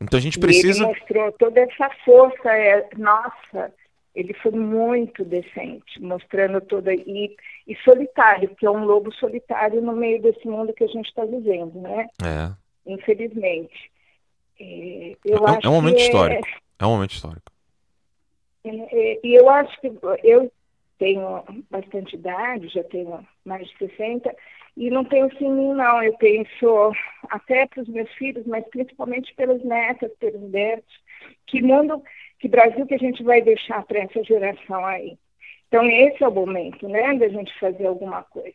Então a gente E precisa ele mostrou toda essa força. É, nossa, ele foi muito decente, mostrando toda. E, e solitário, porque é um lobo solitário no meio desse mundo que a gente está vivendo, né? é, Infelizmente. É, É um- acho é um momento histórico. é um momento histórico. É, E eu acho que eu tenho bastante idade, já tenho mais de 60, e não penso em mim, não. Eu penso até para os meus filhos, mas principalmente pelas netas, pelos netos. Que mundo, que Brasil que a gente vai deixar para essa geração aí? Então, esse é o momento, né, da gente fazer alguma coisa.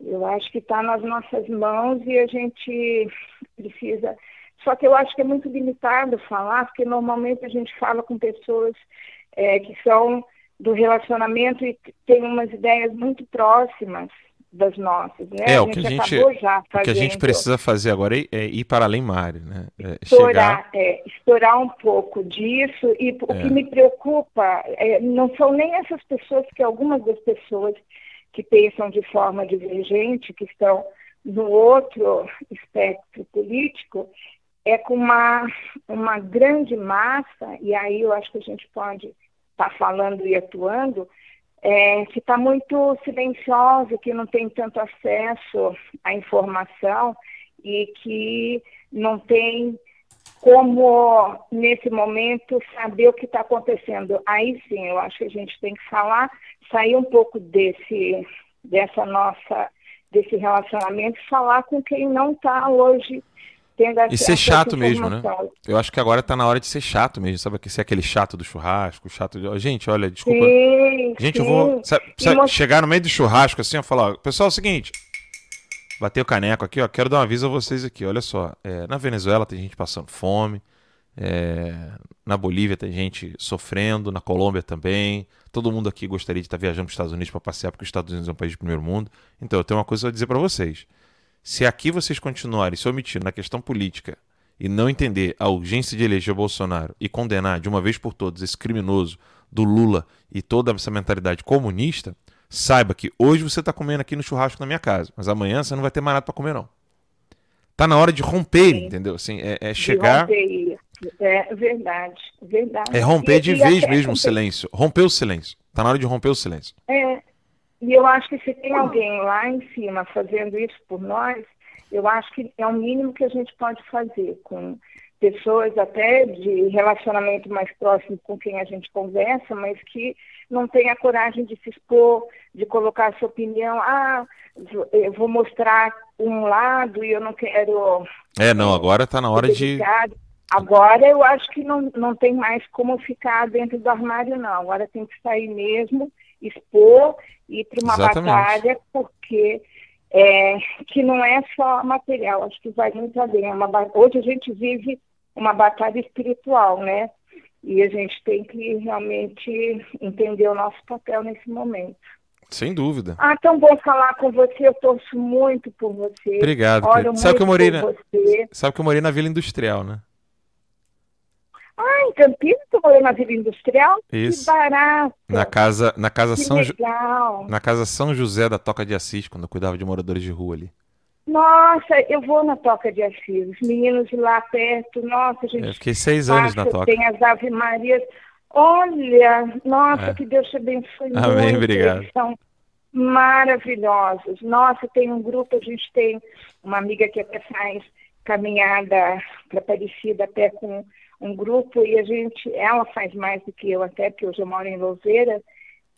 Eu acho que está nas nossas mãos e a gente precisa. Só que eu acho que é muito limitado falar, porque normalmente a gente fala com pessoas é, que são do relacionamento e tem umas ideias muito próximas das nossas, né? É, o que a gente- O que a gente precisa fazer agora é, é ir para além Mário, né? É estourar, chegar. é, estourar um pouco disso e o É. que me preocupa é, não são nem essas pessoas que algumas das pessoas que pensam de forma divergente, que estão no outro espectro político, é com uma, uma grande massa, e aí eu acho que a gente pode estar falando e atuando, é, que está muito silenciosa, que não tem tanto acesso à informação e que não tem como, nesse momento, saber o que está acontecendo. Aí sim, eu acho que a gente tem que falar, sair um pouco desse, dessa nossa, desse relacionamento falar com quem não está hoje tendo E acesso ser chato essa mesmo, né? Eu acho que agora tá na hora de ser chato mesmo, sabe? Que ser aquele chato do churrasco, chato de. Gente, olha, desculpa. Sim, Gente, eu sim. vou. Sabe, E sabe, mos- chegar no meio do churrasco assim, ó, falar, pessoal, é o seguinte. Bater o caneco aqui, ó. Quero dar um aviso a vocês aqui. Olha só. é, na Venezuela tem gente passando fome. é, na Bolívia tem gente sofrendo. Na Colômbia também. Todo mundo aqui gostaria de estar viajando para os Estados Unidos para passear, porque os Estados Unidos é um país de primeiro mundo. Então, eu tenho uma coisa a dizer para vocês. Se aqui vocês continuarem se omitindo na questão política e não entender a urgência de eleger o Bolsonaro e condenar de uma vez por todas esse criminoso do Lula e toda essa mentalidade comunista, saiba que hoje você está comendo aqui no churrasco na minha casa, mas amanhã você não vai ter mais nada para comer não. Tá na hora de romper, Sim. entendeu? Assim, é, é chegar. É verdade, verdade. é romper E- de e vez mesmo o romper- silêncio, romper o silêncio. Tá na hora de romper o silêncio. É, e eu acho que se tem alguém lá em cima fazendo isso por nós, eu acho que é o mínimo que a gente pode fazer com, pessoas até de relacionamento mais próximo com quem a gente conversa, mas que não tem a coragem de se expor, de colocar a sua opinião. Ah, eu vou mostrar um lado e eu não quero. É, não, agora está na hora de. Agora eu acho que não, não tem mais como ficar dentro do armário, não. Agora tem que sair mesmo, expor e ir para uma Exatamente. batalha, porque é, que não é só material, acho que vai muito além. É uma, hoje a gente vive uma batalha espiritual, né? E a gente tem que realmente entender o nosso papel nesse momento. Sem dúvida. Ah, tão bom falar com você. Eu torço muito por você. Obrigado. Sabe que eu morei na... Sabe que eu morei na Vila Industrial, né? Ah, em Campinas tu morou na Vila Industrial? Isso. Que barato. Na casa, na casa que São legal. Na casa São José da Toca de Assis, quando eu cuidava de moradores de rua ali. Nossa, eu vou na Toca de Assis, os meninos de lá perto, nossa, gente. Eu fiquei seis anos na Toca. Tem as Ave Marias. Olha, nossa, é. que Deus te abençoe Amém, muito. obrigado. Eles são maravilhosos. Nossa, tem um grupo, a gente tem uma amiga que até faz caminhada para Aparecida até com um grupo e a gente, ela faz mais do que eu até, porque hoje eu moro em Louveira,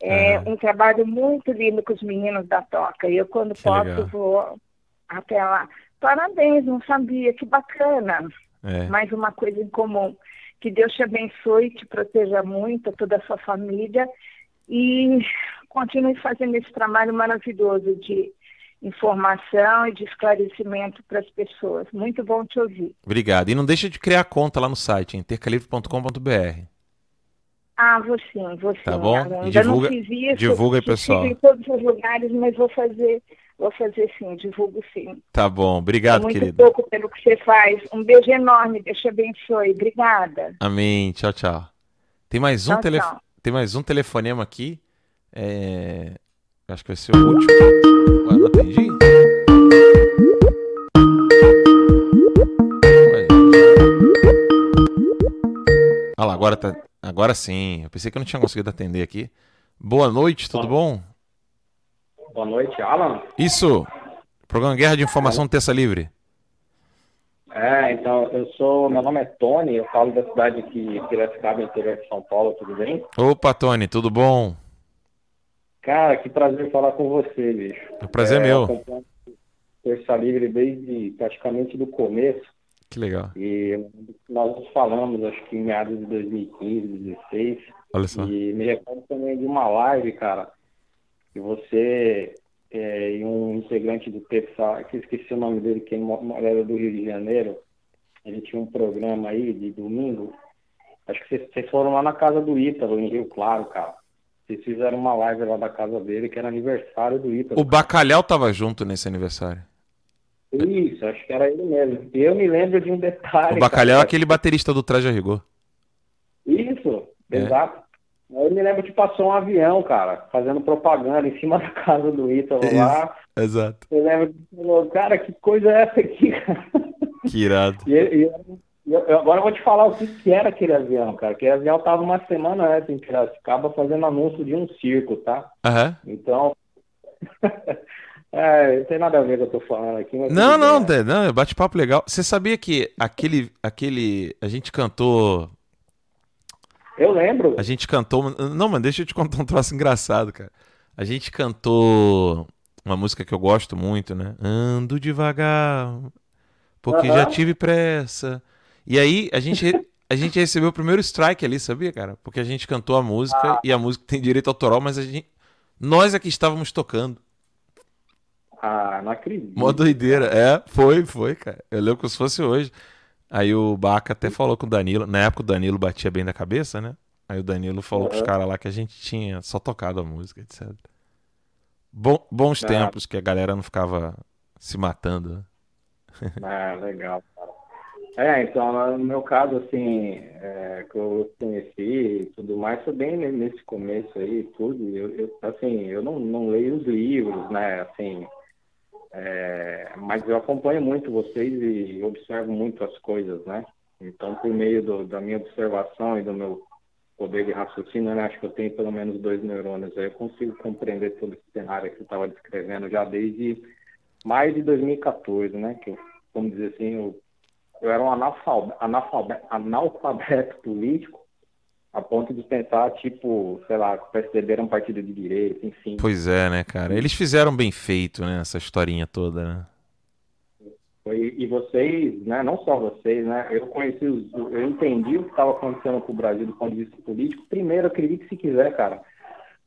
é uhum. um trabalho muito lindo com os meninos da Toca. E eu, quando que posso, legal. vou até lá. Parabéns, não sabia, que bacana. É. Mais uma coisa em comum. Que Deus te abençoe, te proteja muito, toda a sua família e continue fazendo esse trabalho maravilhoso de informação e de esclarecimento para as pessoas. Muito bom te ouvir. Obrigado. E não deixa de criar conta lá no site, intercalivre.com.br. Ah, vou sim, vou sim. Tá bom? E divulga, não fiz isso, divulga aí, pessoal. em todos os lugares, mas vou fazer, vou fazer sim, divulgo sim. Tá bom, obrigado, é muito querido. pouco pelo que você faz. Um beijo enorme, Deus te abençoe. Obrigada. Amém. Tchau, tchau. Tem mais um, tchau, telef... tchau. Tem mais um telefonema aqui. É... Acho que vai ser o último. Não atendi? Olha lá, agora, tá... agora sim. Eu pensei que eu não tinha conseguido atender aqui. Boa noite, tudo bom? Boa noite, Alan. Isso. Programa Guerra de Informação Terça Livre. É, então, eu sou. Meu nome é Tony, eu falo da cidade aqui, Piracicaba, interior de São Paulo, tudo bem? Opa, Tony, tudo bom? Cara, que prazer falar com você, bicho. O prazer é, é meu. Terça Livre desde praticamente do começo. Que legal. E nós nos falamos, acho que em meados de 2015, 2016. Olha só. E me recordo também de uma live, cara, que você é, e um integrante do Terça, que esqueci o nome dele, que era do Rio de Janeiro, ele tinha um programa aí de domingo. Acho que vocês, vocês foram lá na casa do Ítalo, em Rio Claro, cara. Vocês fizeram uma live lá da casa dele, que era aniversário do Ítalo. O Bacalhau tava junto nesse aniversário. Isso, acho que era ele mesmo. E eu me lembro de um detalhe. O Bacalhau cara, é aquele baterista do Traje a Rigor. Isso, é. exato. Eu me lembro que passou um avião, cara, fazendo propaganda em cima da casa do Ítalo Isso, lá. Exato. Eu lembro que falou, cara, que coisa é essa aqui, cara? Que irado. E, e, eu, agora eu vou te falar o que, que era aquele avião, cara. Aquele avião tava uma semana antes em Piracicaba fazendo anúncio de um circo, tá? Uhum. Então. é, não tem nada a ver com o que eu tô falando aqui. não, não, é. não, bate-papo legal. Você sabia que aquele, aquele. A gente cantou. Eu lembro. A gente cantou. Não, mas deixa eu te contar um troço engraçado, cara. A gente cantou uma música que eu gosto muito, né? Ando devagar, porque uhum. já tive pressa. E aí a gente, a gente recebeu o primeiro strike ali, sabia, cara? Porque a gente cantou a música ah. e a música tem direito autoral, mas a gente, nós é que estávamos tocando. Ah, não acredito. Mó doideira. É, foi, foi, cara. Eu lembro como se fosse hoje. Aí o Baca até falou com o Danilo. Na época o Danilo batia bem da cabeça, né? Aí o Danilo falou uhum. pros caras lá que a gente tinha só tocado a música, etc. Bom, bons ah. tempos que a galera não ficava se matando. Né? Ah, legal. É, então, no meu caso, assim, é, que eu conheci e tudo mais, foi bem nesse começo aí, tudo. Eu, eu assim, eu não, não leio os livros, né, assim, é, mas eu acompanho muito vocês e observo muito as coisas, né? Então, por meio do, da minha observação e do meu poder de raciocínio, né, acho que eu tenho pelo menos dois neurônios aí, eu consigo compreender todo esse cenário que você estava descrevendo já desde mais de 2014, né? Que eu, vamos dizer assim, eu eu era um analfabeto, analfabeto, analfabeto político a ponto de pensar, tipo, sei lá, o PSDB era um partido de direita, enfim. Pois é, né, cara? Eles fizeram bem feito, né, essa historinha toda, né? E, e vocês, né, não só vocês, né, eu conheci, os, eu entendi o que estava acontecendo com o Brasil do ponto de vista político. Primeiro, acredite se quiser, cara,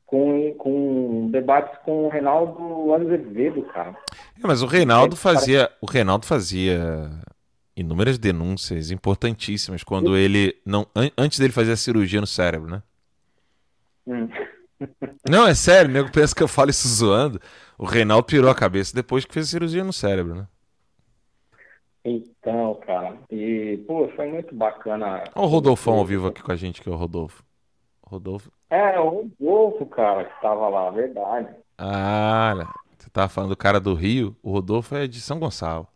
com, com debates com o Reinaldo Azevedo, cara. É, mas o Reinaldo fazia, o Reinaldo fazia inúmeras denúncias importantíssimas quando ele não an antes dele fazer a cirurgia no cérebro, né? Hum. Não, é sério, nego pensa que eu falo isso zoando. O Reinaldo pirou a cabeça depois que fez a cirurgia no cérebro, né? Então, cara, e, pô, foi muito bacana. Olha o Rodolfão ao vivo aqui com a gente, que é o Rodolfo. Rodolfo. É, o Rodolfo, cara, que tava lá, verdade. Ah, você tava falando do cara do Rio, o Rodolfo é de São Gonçalo.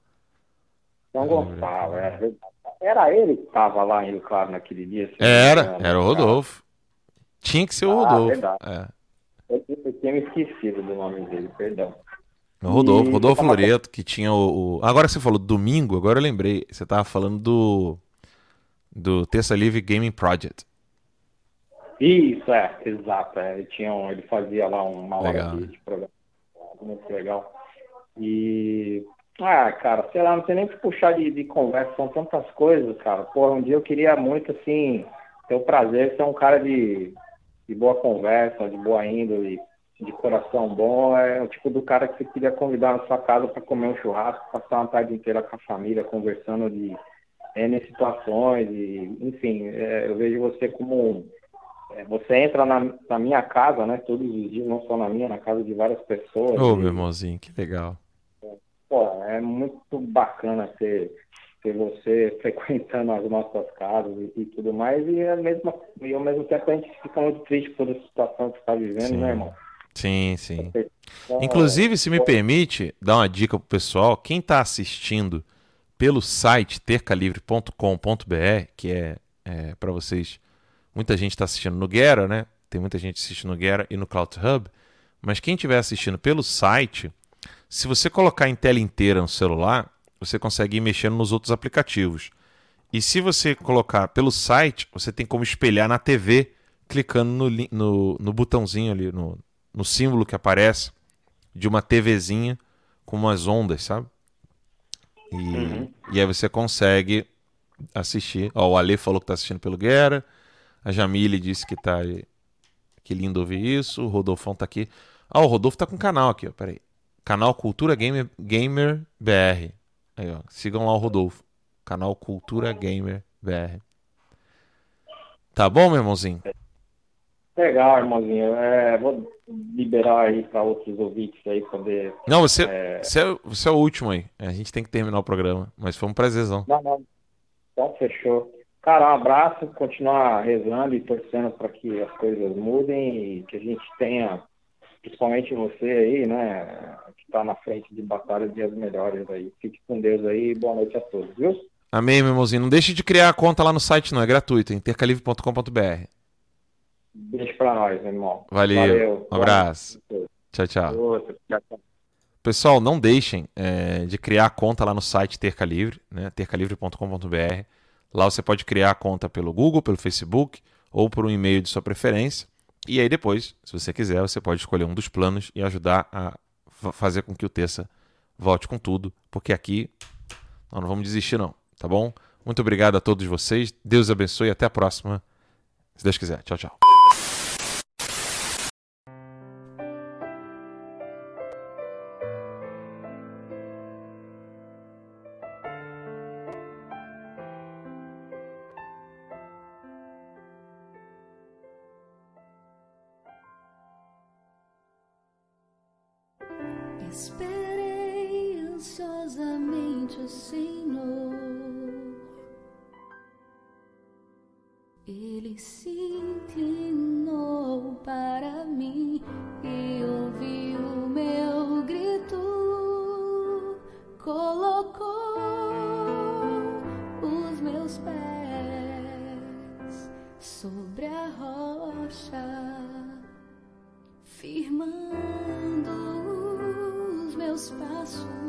São Gonçalo, verdade. Era ele que tava lá em Rio Claro naquele dia? Era, era o Rodolfo. Tinha que ser o Ah, Rodolfo. verdade. É. Eu, eu tinha me esquecido do nome dele, perdão. Rodolfo, E- Rodolfo Loreto, que tinha o, o- Agora que você falou domingo, agora eu lembrei. Você tava falando do. Do Terça Livre Gaming Project. Isso, é, exato. é, ele, tinha um- ele fazia lá uma Legal. hora de, de programa. Muito legal. E. Ah, cara, sei lá, não tem nem o que puxar de, de conversa, são tantas coisas, cara. Porra, um dia eu queria muito, assim, ter o prazer de ser um cara de, de boa conversa, de boa índole, de coração bom. É o tipo do cara que você queria convidar na sua casa para comer um churrasco, passar uma tarde inteira com a família, conversando de N situações, e, enfim, é, eu vejo você como um é, você entra na, na minha casa, né? Todos os dias, não só na minha, na casa de várias pessoas. Ô, e, meu irmãozinho, que legal. Pô, é muito bacana ter, ter você frequentando as nossas casas e, e tudo mais. E, é mesmo, e ao mesmo tempo a gente fica muito triste por essa situação que você está vivendo, Sim. né, irmão? Sim, sim. Então, Inclusive, se me pô, permite, dar uma dica pro pessoal, quem está assistindo pelo site tercalivre.com.br, que é, é para vocês, muita gente está assistindo no Gera, né? Tem muita gente assistindo no Gera e no Cloud Hub, mas quem estiver assistindo pelo site, se você colocar em tela inteira no celular, você consegue ir mexendo nos outros aplicativos. E se você colocar pelo site, você tem como espelhar na TV, clicando no, no, no botãozinho ali, no, no símbolo que aparece de uma TVzinha com umas ondas, sabe? E, Uhum. e aí você consegue assistir. Ó, o Ale falou que tá assistindo pelo Guerra. A Jamile disse que tá. Que lindo ouvir isso. O Rodolfão tá aqui. Ah, o Rodolfo tá com canal aqui, ó. Peraí. Canal Cultura Gamer, Gamer BR. Aí, ó. Sigam lá o Rodolfo. Canal Cultura Gamer BR. Tá bom, meu irmãozinho? Legal, irmãozinho. É, vou liberar aí para outros ouvintes aí poder. Não, você, É. você, é, você é o último aí. A gente tem que terminar o programa. Mas foi um prazerzão. Não, não. Então, fechou. Cara, um abraço, continuar rezando e torcendo para que as coisas mudem e que a gente tenha, principalmente você aí, né, está na frente de batalhas dias melhores aí. Fique com Deus aí e boa noite a todos, viu? Amém, meu irmãozinho. Não deixe de criar a conta lá no site, não. É gratuito, em tercalivre.com.br. Beijo para nós, meu irmão. Valeu. Um Boa abraço. Tchau, tchau. Tchau. Pessoal, não deixem é, de criar a conta lá no site Terca Livre, né? tercalivre.com.br. Lá você pode criar a conta pelo Google, pelo Facebook ou por um e-mail de sua preferência. E aí depois, se você quiser, você pode escolher um dos planos e ajudar a fazer com que o Terça volte com tudo, porque aqui nós não vamos desistir não, tá bom? Muito obrigado a todos vocês. Deus abençoe e até a próxima. Se Deus quiser. Tchau, tchau. Meus passos